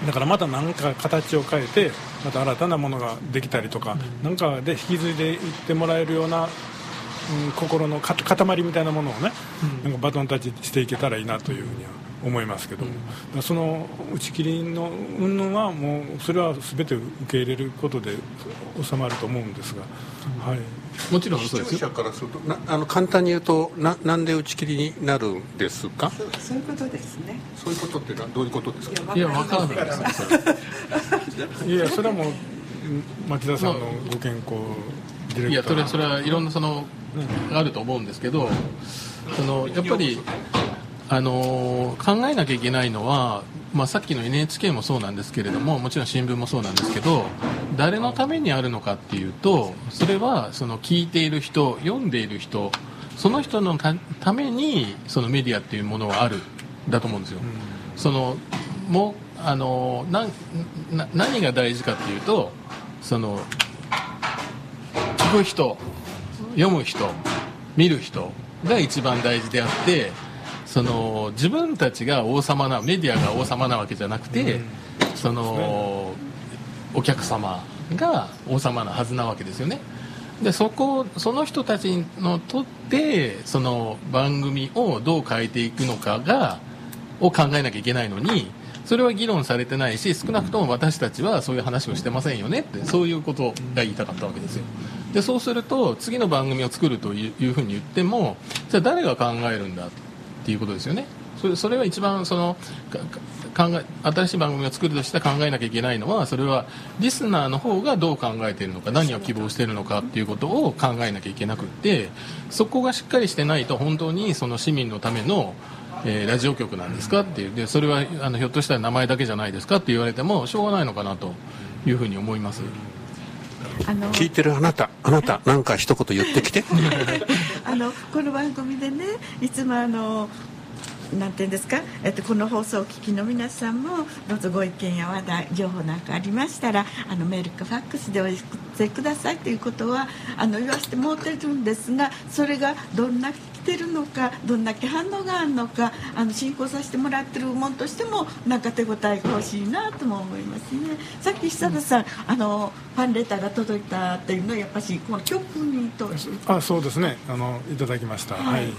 だからまた何か形を変えてまた新たなものができたりとか、何かで引き継いでいってもらえるような、うん、心の塊みたいなものをね、なんかバトンタッチしていけたらいいなというふうには思いますけども、うん、その打ち切りの云々はもうそれは全て受け入れることで収まると思うんですが、うん、はい、もちろんそうです視聴者からするとなあの簡単に言うとななんで打ち切りになるんですか？そういうことですね。そういうことってどういうことですか？いや分からないです。いやそれはもう町田さんのご健康いやそれそれはいろんなその、あると思うんですけどそのやっぱりあの考えなきゃいけないのは、まあ、さっきの NHK もそうなんですけれどももちろん新聞もそうなんですけど誰のためにあるのかっていうとそれはその聞いている人読んでいる人その人のためにそのメディアっていうものはあるだと思うんですよ。そのもあのなな何が大事かっていうとその聞く人読む人見る人が一番大事であってその自分たちが王様なメディアが王様なわけじゃなくて、そのお客様が王様なはずなわけですよね。でそこその人たちのとってその番組をどう変えていくのかがを考えなきゃいけないのにそれは議論されてないし少なくとも私たちはそういう話をしてませんよねってそういうことが言いたかったわけですよ。でそうすると次の番組を作るというふうに言ってもじゃあ誰が考えるんだっていうことですよねそれそれは一番その考え新しい番組を作るとして考えなきゃいけないのはそれはリスナーの方がどう考えているのか何を希望しているのかっていうことを考えなきゃいけなくってそこがしっかりしてないと本当にその市民のためのえー、ラジオ局なんですかっていうでそれはあのひょっとしたら名前だけじゃないですかって言われてもしょうがないのかなというふうに思います。あの聞いてるあなたあなたなんか一言言ってきて あのこの番組でねいつもあのなんていうんですか、えっと、この放送を聞きの皆さんもどうぞご意見や話題情報なんかありましたらあのメールかファックスでお寄せくださいということはあの言わせてもらってるんですがそれがどんな来てるのかどんだけ反応があるのかあの進行させてもらってるもんとしてもなんか手応えが欲しいなとも思いますね。さっき久田さん、あのファンレターが届いたっていうのはやっぱしこの曲にとあそうですね。あのいただきました、はい、はい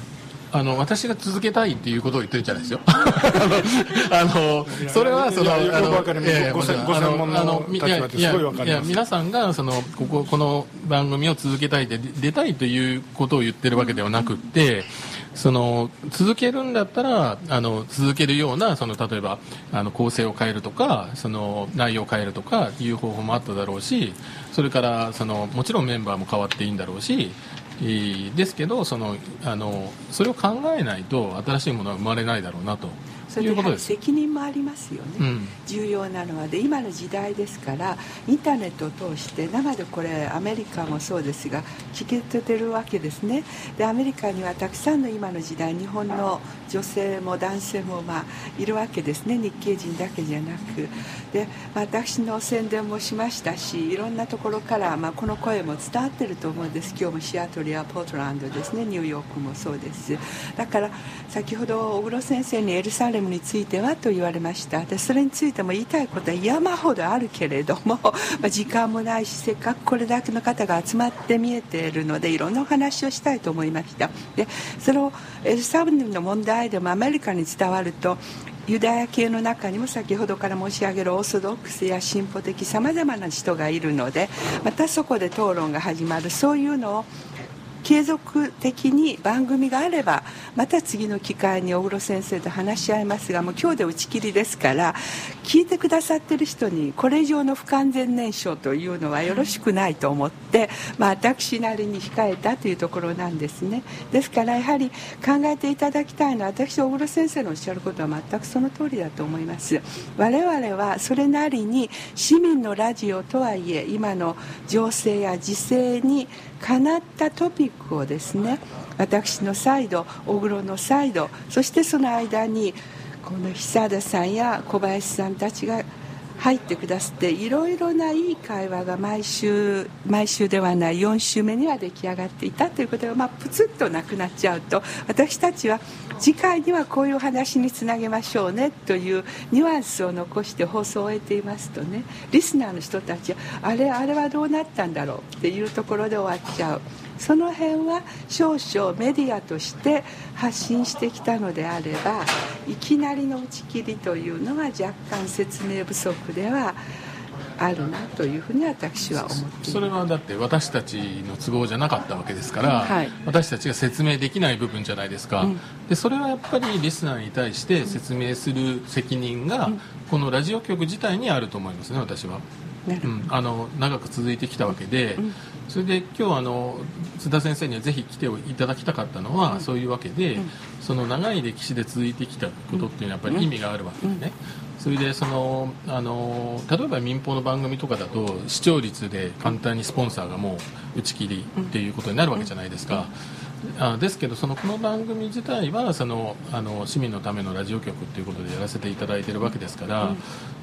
あの私が続けたいっていうことを言ってるじゃないですよ。あのそれはそのあのいや皆さんがそのこここの番組を続けたいで出たいということを言ってるわけではなくって。その続けるんだったらあの続けるようなその例えばあの構成を変えるとかその内容を変えるとかいう方法もあっただろうしそれからそのもちろんメンバーも変わっていいんだろうしですけどそのあのそれを考えないと新しいものは生まれないだろうなとそれで責任もありますよね、うん、重要なのは。で今の時代ですからインターネットを通して生でこれアメリカもそうですが聞けてるわけですね。でアメリカにはたくさんの今の時代日本の女性も男性もまあいるわけですね。日系人だけじゃなく。で、まあ、私の宣伝もしましたしいろんなところから、まあ、この声も伝わってると思うんです。今日もシアトルやポートランドですね。ニューヨークもそうです。だから先ほど小黒先生にエルサレムについてはと言われました。でそれについても言いたいことは山ほどあるけれども、ま時間もないしせっかくこれだけの方が集まって見えているのでいろんなお話をしたいと思いました。でそのエルサレムの問題でもアメリカに伝わるとユダヤ系の中にも先ほどから申し上げるオーソドックスや進歩的さまざまな人がいるのでまたそこで討論が始まる。そういうのを継続的に番組があればまた次の機会に小黒先生と話し合いますがもう今日で打ち切りですから聞いてくださっている人にこれ以上の不完全燃焼というのはよろしくないと思って、まあ、私なりに控えたというところなんですね。ですからやはり考えていただきたいのは私小黒先生のおっしゃることは全くその通りだと思います。我々はそれなりに市民のラジオとはいえ今の情勢や時勢にかなったトピックをですね私のサイド小黒のサイドそしてその間にこの久田さんや小林さんたちが入ってくださっていろいろないい会話が毎週毎週ではない4週目には出来上がっていたということが、まあ、プツッとなくなっちゃうと私たちは次回にはこういう話につなげましょうねというニュアンスを残して放送を終えていますとねリスナーの人たちはあれあれはどうなったんだろうっていうところで終わっちゃう。その辺は少々メディアとして発信してきたのであればいきなりの打ち切りというのは若干説明不足ではあるなというふうに私は思ってそれはだって私たちの都合じゃなかったわけですから、はい、私たちが説明できない部分じゃないですか、うん、でそれはやっぱりリスナーに対して説明する責任が、このラジオ局自体にあると思いますね私は。うん、あの長く続いてきたわけで、うん、それで今日あの津田先生にはぜひ来ていただきたかったのは、うん、そういうわけで、その長い歴史で続いてきたことっていうのはやっぱり意味があるわけでね、それでそのあの例えば民放の番組とかだと視聴率で簡単にスポンサーがもう打ち切りっていうことになるわけじゃないですか。あですけどそのこの番組自体はそのあの市民のためのラジオ局ということでやらせていただいているわけですから、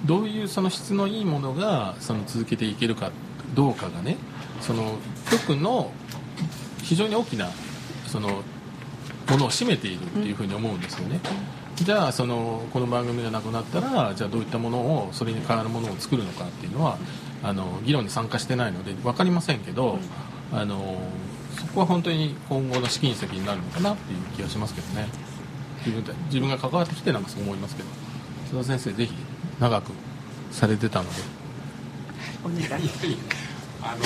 どういうその質のいいものがその続けていけるかどうかがねその局の非常に大きなそのものを占めているっていうふうに思うんですよね。じゃあそのこの番組がなくなったらじゃあどういったものをそれに代わるものを作るのかっていうのはあの議論に参加してないので分かりませんけど、あのそこは本当に今後の試金石になるのかなっていう気がしますけどね。自分自分が関わってきてなんかそう思いますけど。津田先生ぜひ長くされてたので。お願い。あの、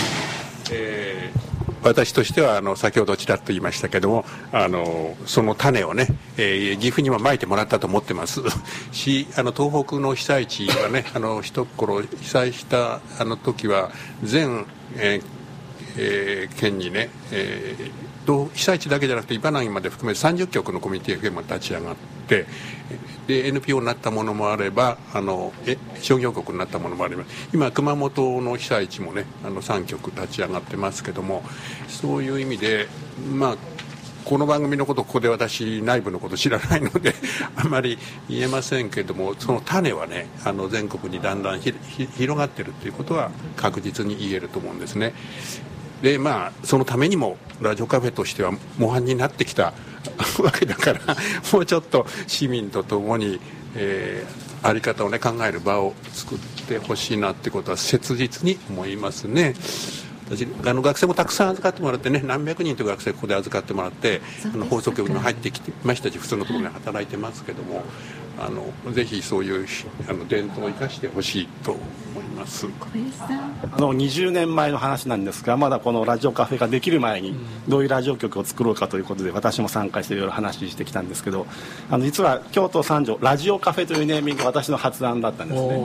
えー私としてはあの先ほどちらっと言いましたけどもあのその種をね、えー、岐阜にもまいてもらったと思ってます。しあの東北の被災地はねあの一頃被災したあの時は全、えーえー、県にね、えー、被災地だけじゃなくて茨城まで含めて30局のコミュニティ FM が立ち上がってで NPO になったものもあればあのえ商業国になったものもあります今熊本の被災地もねあの3局立ち上がってますけどもそういう意味でまあこの番組のことここで私内部のこと知らないので あまり言えませんけどもその種はねあの全国にだんだん広がってるということは確実に言えると思うんですね。でまあそのためにもラジオカフェとしては模範になってきた わけだから もうちょっと市民とともに、えー、あり方をね考える場を作ってほしいなってことは切実に思いますね。私あの学生もたくさん預かってもらってね何百人という学生ここで預かってもらってあの放送局に入ってきてましたし普通のところで働いてますけどもあのぜひそういうあの伝統を生かしてほしいとます。あの20年前の話なんですがまだこのラジオカフェができる前にどういうラジオ局を作ろうかということで私も参加していろいろ話してきたんですけどあの実は京都三条ラジオカフェというネーミングが私の発案だったんですね。で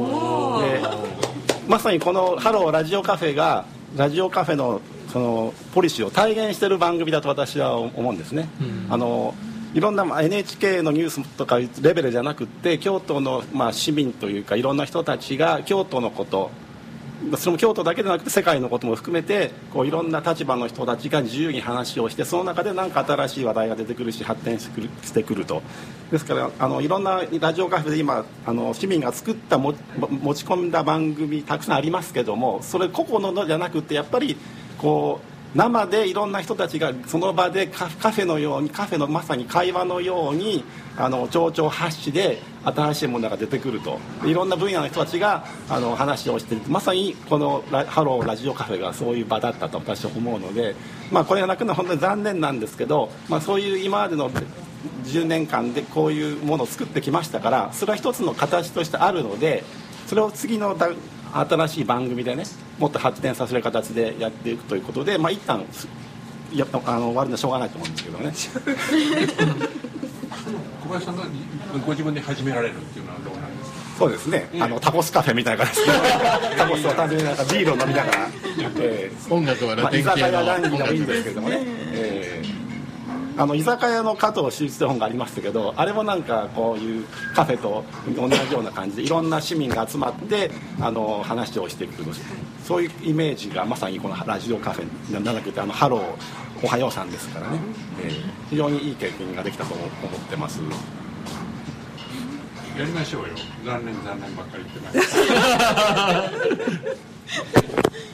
まさにこの「ハローラジオカフェ」がラジオカフェのそのポリシーを体現している番組だと私は思うんですね、うん、あのいろんな NHK のニュースとかレベルじゃなくて京都のまあ市民というかいろんな人たちが京都のことそれも京都だけでなくて世界のことも含めてこういろんな立場の人たちが自由に話をしてその中で何か新しい話題が出てくるし発展してくるしてくると。ですからあのいろんなラジオカフェで今あの市民が作った持ち込んだ番組たくさんありますけどもそれ個々ののじゃなくてやっぱりこう生でいろんな人たちがその場でカフェのようにカフェのまさに会話のようにあの町長発しで新しいものが出てくると。いろんな分野の人たちがあの話をしてまさにこのハローラジオカフェがそういう場だったと私は思うので、まあ、これがなくなるのは本当に残念なんですけど、まあ、そういう今までの10年間でこういうものを作ってきましたからそれは一つの形としてあるのでそれを次の新しい番組でねもっと発展させる形でやっていくということでまあ一旦やあの終わるのはしょうがないと思うんですけどね。小林さんがご自分で始められるっていうのはどうなんですか？そうですね、あのタコスカフェみたいな感じで。タコスを単純になんかビールを飲みながら、えー、音楽はラテン系の、まあ、居酒屋談義でもいいんですけどもね、えーあの居酒屋の加藤修一という本がありましたけどあれもなんかこういうカフェと同じような感じでいろんな市民が集まってあの話をしていくそういうイメージがまさにこのラジオカフェなんだけどあのハローおはようさんですからね、えー、非常にいい経験ができたと思ってます。やりましょうよ。残念残念ばっかり言ってます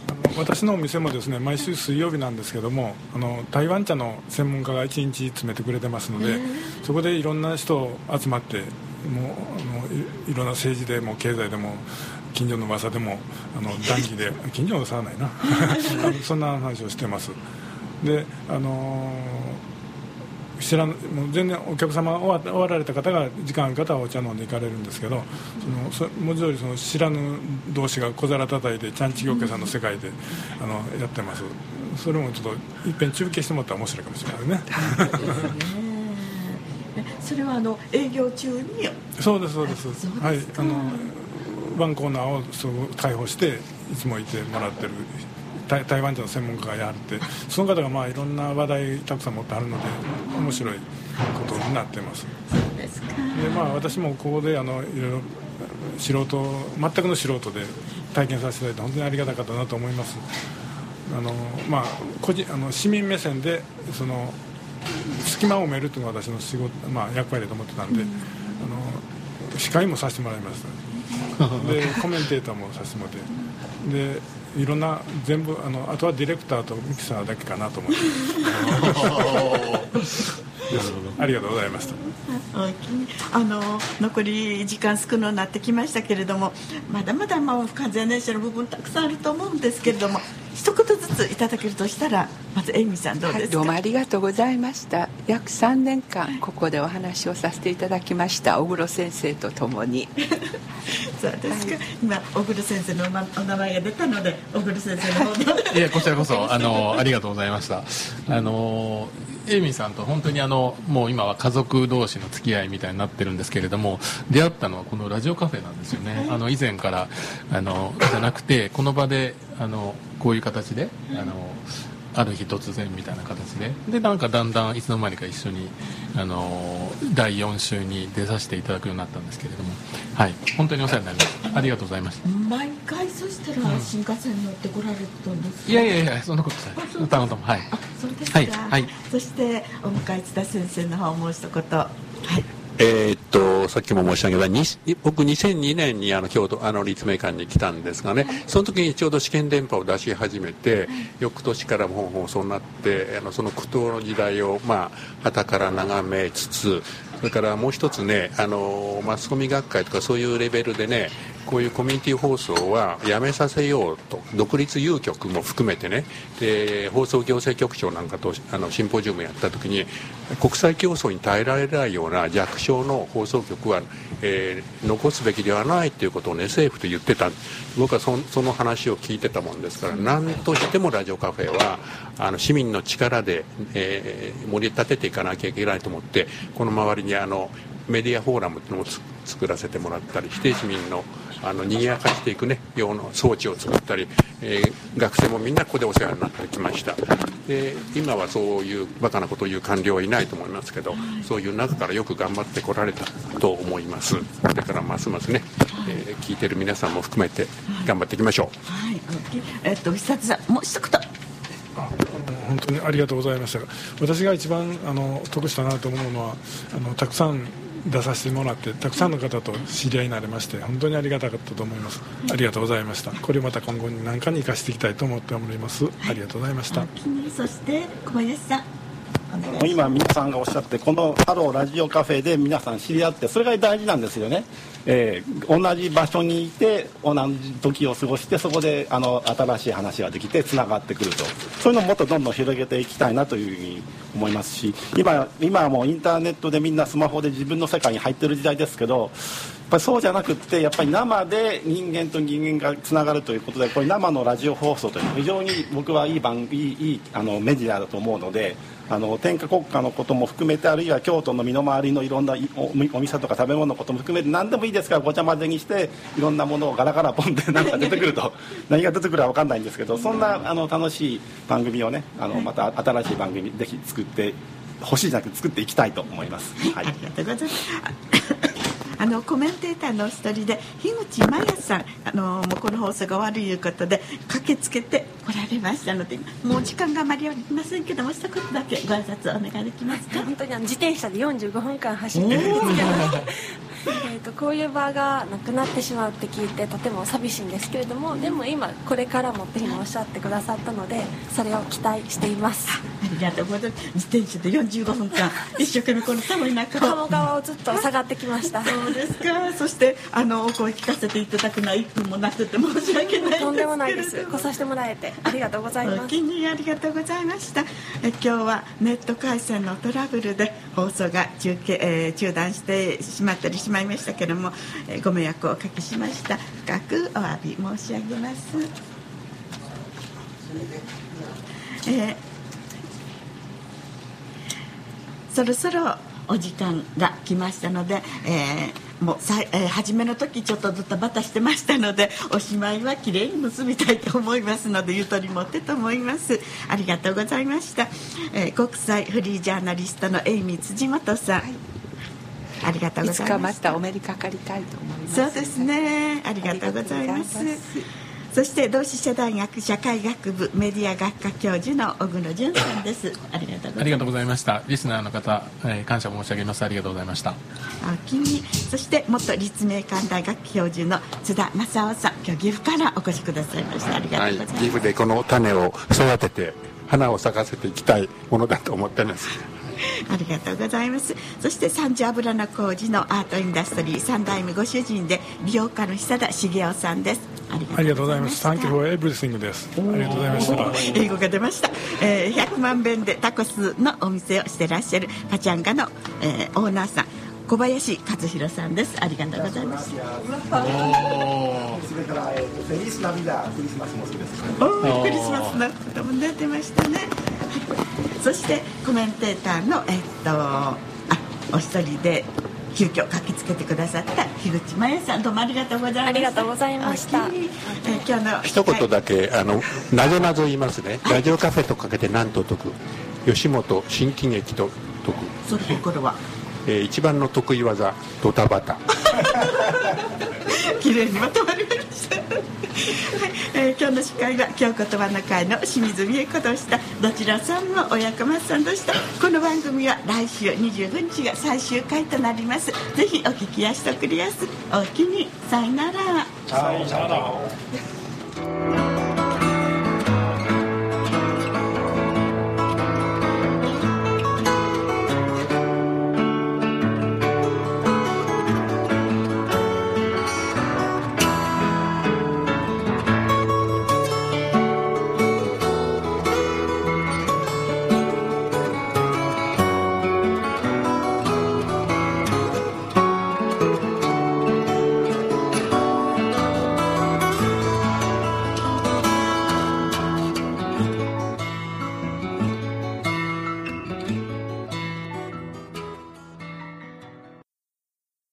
私のお店もですね毎週水曜日なんですけどもあの台湾茶の専門家が1日詰めてくれてますのでそこでいろんな人集まってもうあのいろんな政治でも経済でも近所の噂でもあの談義で 近所の噂はないな。そんな話をしてます。であの知らんもう全然お客様終わられた方が時間ある方はお茶飲んで行かれるんですけどその文字通りその知らぬ同士が小皿叩いてちゃんちぎおけさんの世界であのやってます。それもちょっといっぺん中継してもらったら面白いかもしれないね。それはあの営業中に？そうですそうです。はい。あのワンコーナーをすぐ開放していつもいてもらってる台湾人の専門家がやってその方がまあいろんな話題たくさん持ってあるので面白いことになってます。そうですか。でまあ私もここであのいろいろ素人全くの素人で体験させていただいて本当にありがたかったなと思います。あのまあ個人あの市民目線でその隙間を埋めるというのが私の仕事、まあ、役割だと思ってたんで、うん、あの司会もさせてもらいました。でコメンテーターもさせてもらってでいろんな全部あのあとはディレクターとミキサーだけかなと思って。ありがとうございました。あの残り時間少なくなってきましたけれどもまだまだまあ不完全燃焼の部分たくさんあると思うんですけれども一言ずついただけるとしたらまずエイミさんどうですか、はい、どうもありがとうございました。約3年間ここでお話をさせていただきました小黒先生とともに。そうですか、はい、今小黒先生のお名前が出たので小黒先生の方でいやこちらこそあのありがとうございました。あのエイミーさんと本当にあのもう今は家族同士の付き合いみたいになってるんですけれども出会ったのはこのラジオカフェなんですよね。あの以前からあのじゃなくてこの場であのこういう形であのある日突然みたいな形で。でなんかだんだんいつの間にか一緒にあの第4週に出させていただくようになったんですけれども。はい。本当にお世話になりました。ありがとうございました毎回そしたら新幹線乗ってこられたんですか、いやいやいやそんなことない。歌のともはい。あそうですか、はい、はい、そしてお迎え津田先生の方もう一言はい。えー、っとさっきも申し上げた僕2002年にあの京都あの立命館に来たんですがねその時にちょうど試験電波を出し始めて翌年から本放送になってあのその苦闘の時代をまあ旗から眺めつつそれからもう一つねあのマスコミ学会とかそういうレベルでねこういうコミュニティ放送はやめさせようと独立有局も含めてね。で放送行政局長なんかとあのシンポジウムやった時に国際競争に耐えられないような弱小の放送局は、えー、残すべきではないということをね政府と言ってた。僕はそその話を聞いてたもんですから何としてもラジオカフェはあの市民の力で、えー、盛り立てていかなきゃいけないと思ってこの周りにあのメディアフォーラムっていうのを作らせてもらったりして市民のあの賑やかしていくね用の装置を作ったり、えー、学生もみんなここでお世話になってきました。で今はそういうバカなことを言う官僚はいないと思いますけどそういう中からよく頑張ってこられたと思います。これからますますね、えー、聞いてる皆さんも含めて頑張っていきましょう。はい、えっと久さんもう一言。本当にありがとうございました。私が一番あの得したなと思うのはあのたくさん出させてもらってたくさんの方と知り合いになれまして本当にありがたかったと思います。ありがとうございました。これまた今後に何かに生かしていきたいと思っております、ありがとうございました。そして小林さん今皆さんがおっしゃってこのハローラジオカフェで皆さん知り合ってそれが大事なんですよね。えー、同じ場所にいて同じ時を過ごしてそこであの新しい話ができてつながってくると。そういうのをもっとどんどん広げていきたいなというふうに思いますし今今はもうインターネットでみんなスマホで自分の世界に入ってる時代ですけどやっぱりそうじゃなくってやっぱり生で人間と人間がつながるということでこれ生のラジオ放送というのは非常に僕はいい番いいいいあのメディアだと思うのであの天下国家のことも含めてあるいは京都の身の回りのいろんなお店とか食べ物のことも含めて何でもいいですからごちゃ混ぜにしていろんなものをガラガラポンで何か出てくると何が出てくるか分かんないんですけどそんなあの楽しい番組をねあのまた新しい番組ぜひ作ってほしいじゃなくて作っていきたいと思います。はい、ありがとうございますあのコメンテーターの一人で樋口真也さんあのもうこの放送が終わるいうことで駆けつけて来られましたのでもう時間があまりありませんけども一言だけご挨拶お願いできますか？本当にあの自転車で45分間走ってるんですけどえーとこういう場がなくなってしまうって聞いてとても寂しいんですけれどもでも今これからもって今おっしゃってくださったのでそれを期待しています。ありがとうございます。自転車で45分間一生懸命この寒い中鴨川をずっと下がってきましたそうですか？そしてあのお声聞かせていただくのは1分もなくて申し訳ないとんでもないです。来させてもらえてありがとうございます。お気にありがとうございました。え今日はネット回線のトラブルで放送が中継、えー中断してしまったりしまいましたけども、えーご迷惑をおかけしました。深くお詫び申し上げます、えーそろそろお時間が来ましたので、えーもうさい、えー初めの時ちょっとドタバタしてましたのでおしまいはきれいに結びたいと思いますのでゆとり持ってと思います。ありがとうございました、えー国際フリージャーナリストのエイミ辻本さん、ありがとうごいつかざいました。またお目にかかりたいと思います。そうですね。ありがとうございますそして同志社大学社会学部メディア学科教授の小野淳さんです。ありがとうございますありがとうございました。リスナーの方、えー感謝申し上げます。ありがとうございました。お気にそして元立命館大学教授の津田正夫さん今日岐阜からお越しくださいました。ありがはい、とうございます、岐阜でこの種を育てて花を咲かせていきたいものだと思ってます。ありがとうございます。そして三条油小路のアートインダストリー三代目ご主人で美容家の久田茂雄さんですありがとうございます。 Thank you for everything です。ありがとうございました。英語が出ました、えー100万弁でタコスのお店をしてらっしゃるパチャンガの、えーオーナーさん小林和弘さんですありがとうございますそれから、えーと、 Feliz Navidad クリスマスもそうですね。おークリスマスのことも出てましたね、はい、そしてコメンテーターのえっとあお一人で急遽駆けつけてくださった樋口真由さんどうもありがとうございました。ありがとうございました。今日の一言だけ、あのなぞなぞ言いますね、ラジオカフェとかけて何と解く？吉本新喜劇と解く、それ心は。えー一番の得意技ドタバタ 綺麗にまとまりました、はい。えー今日の司会は今日言葉の会の清水美恵子でした。どちらさんも親子松さんでした。この番組は来週25日が最終回となります。ぜひお聞きやしておくれやす。おおきにさよなら。さよなら。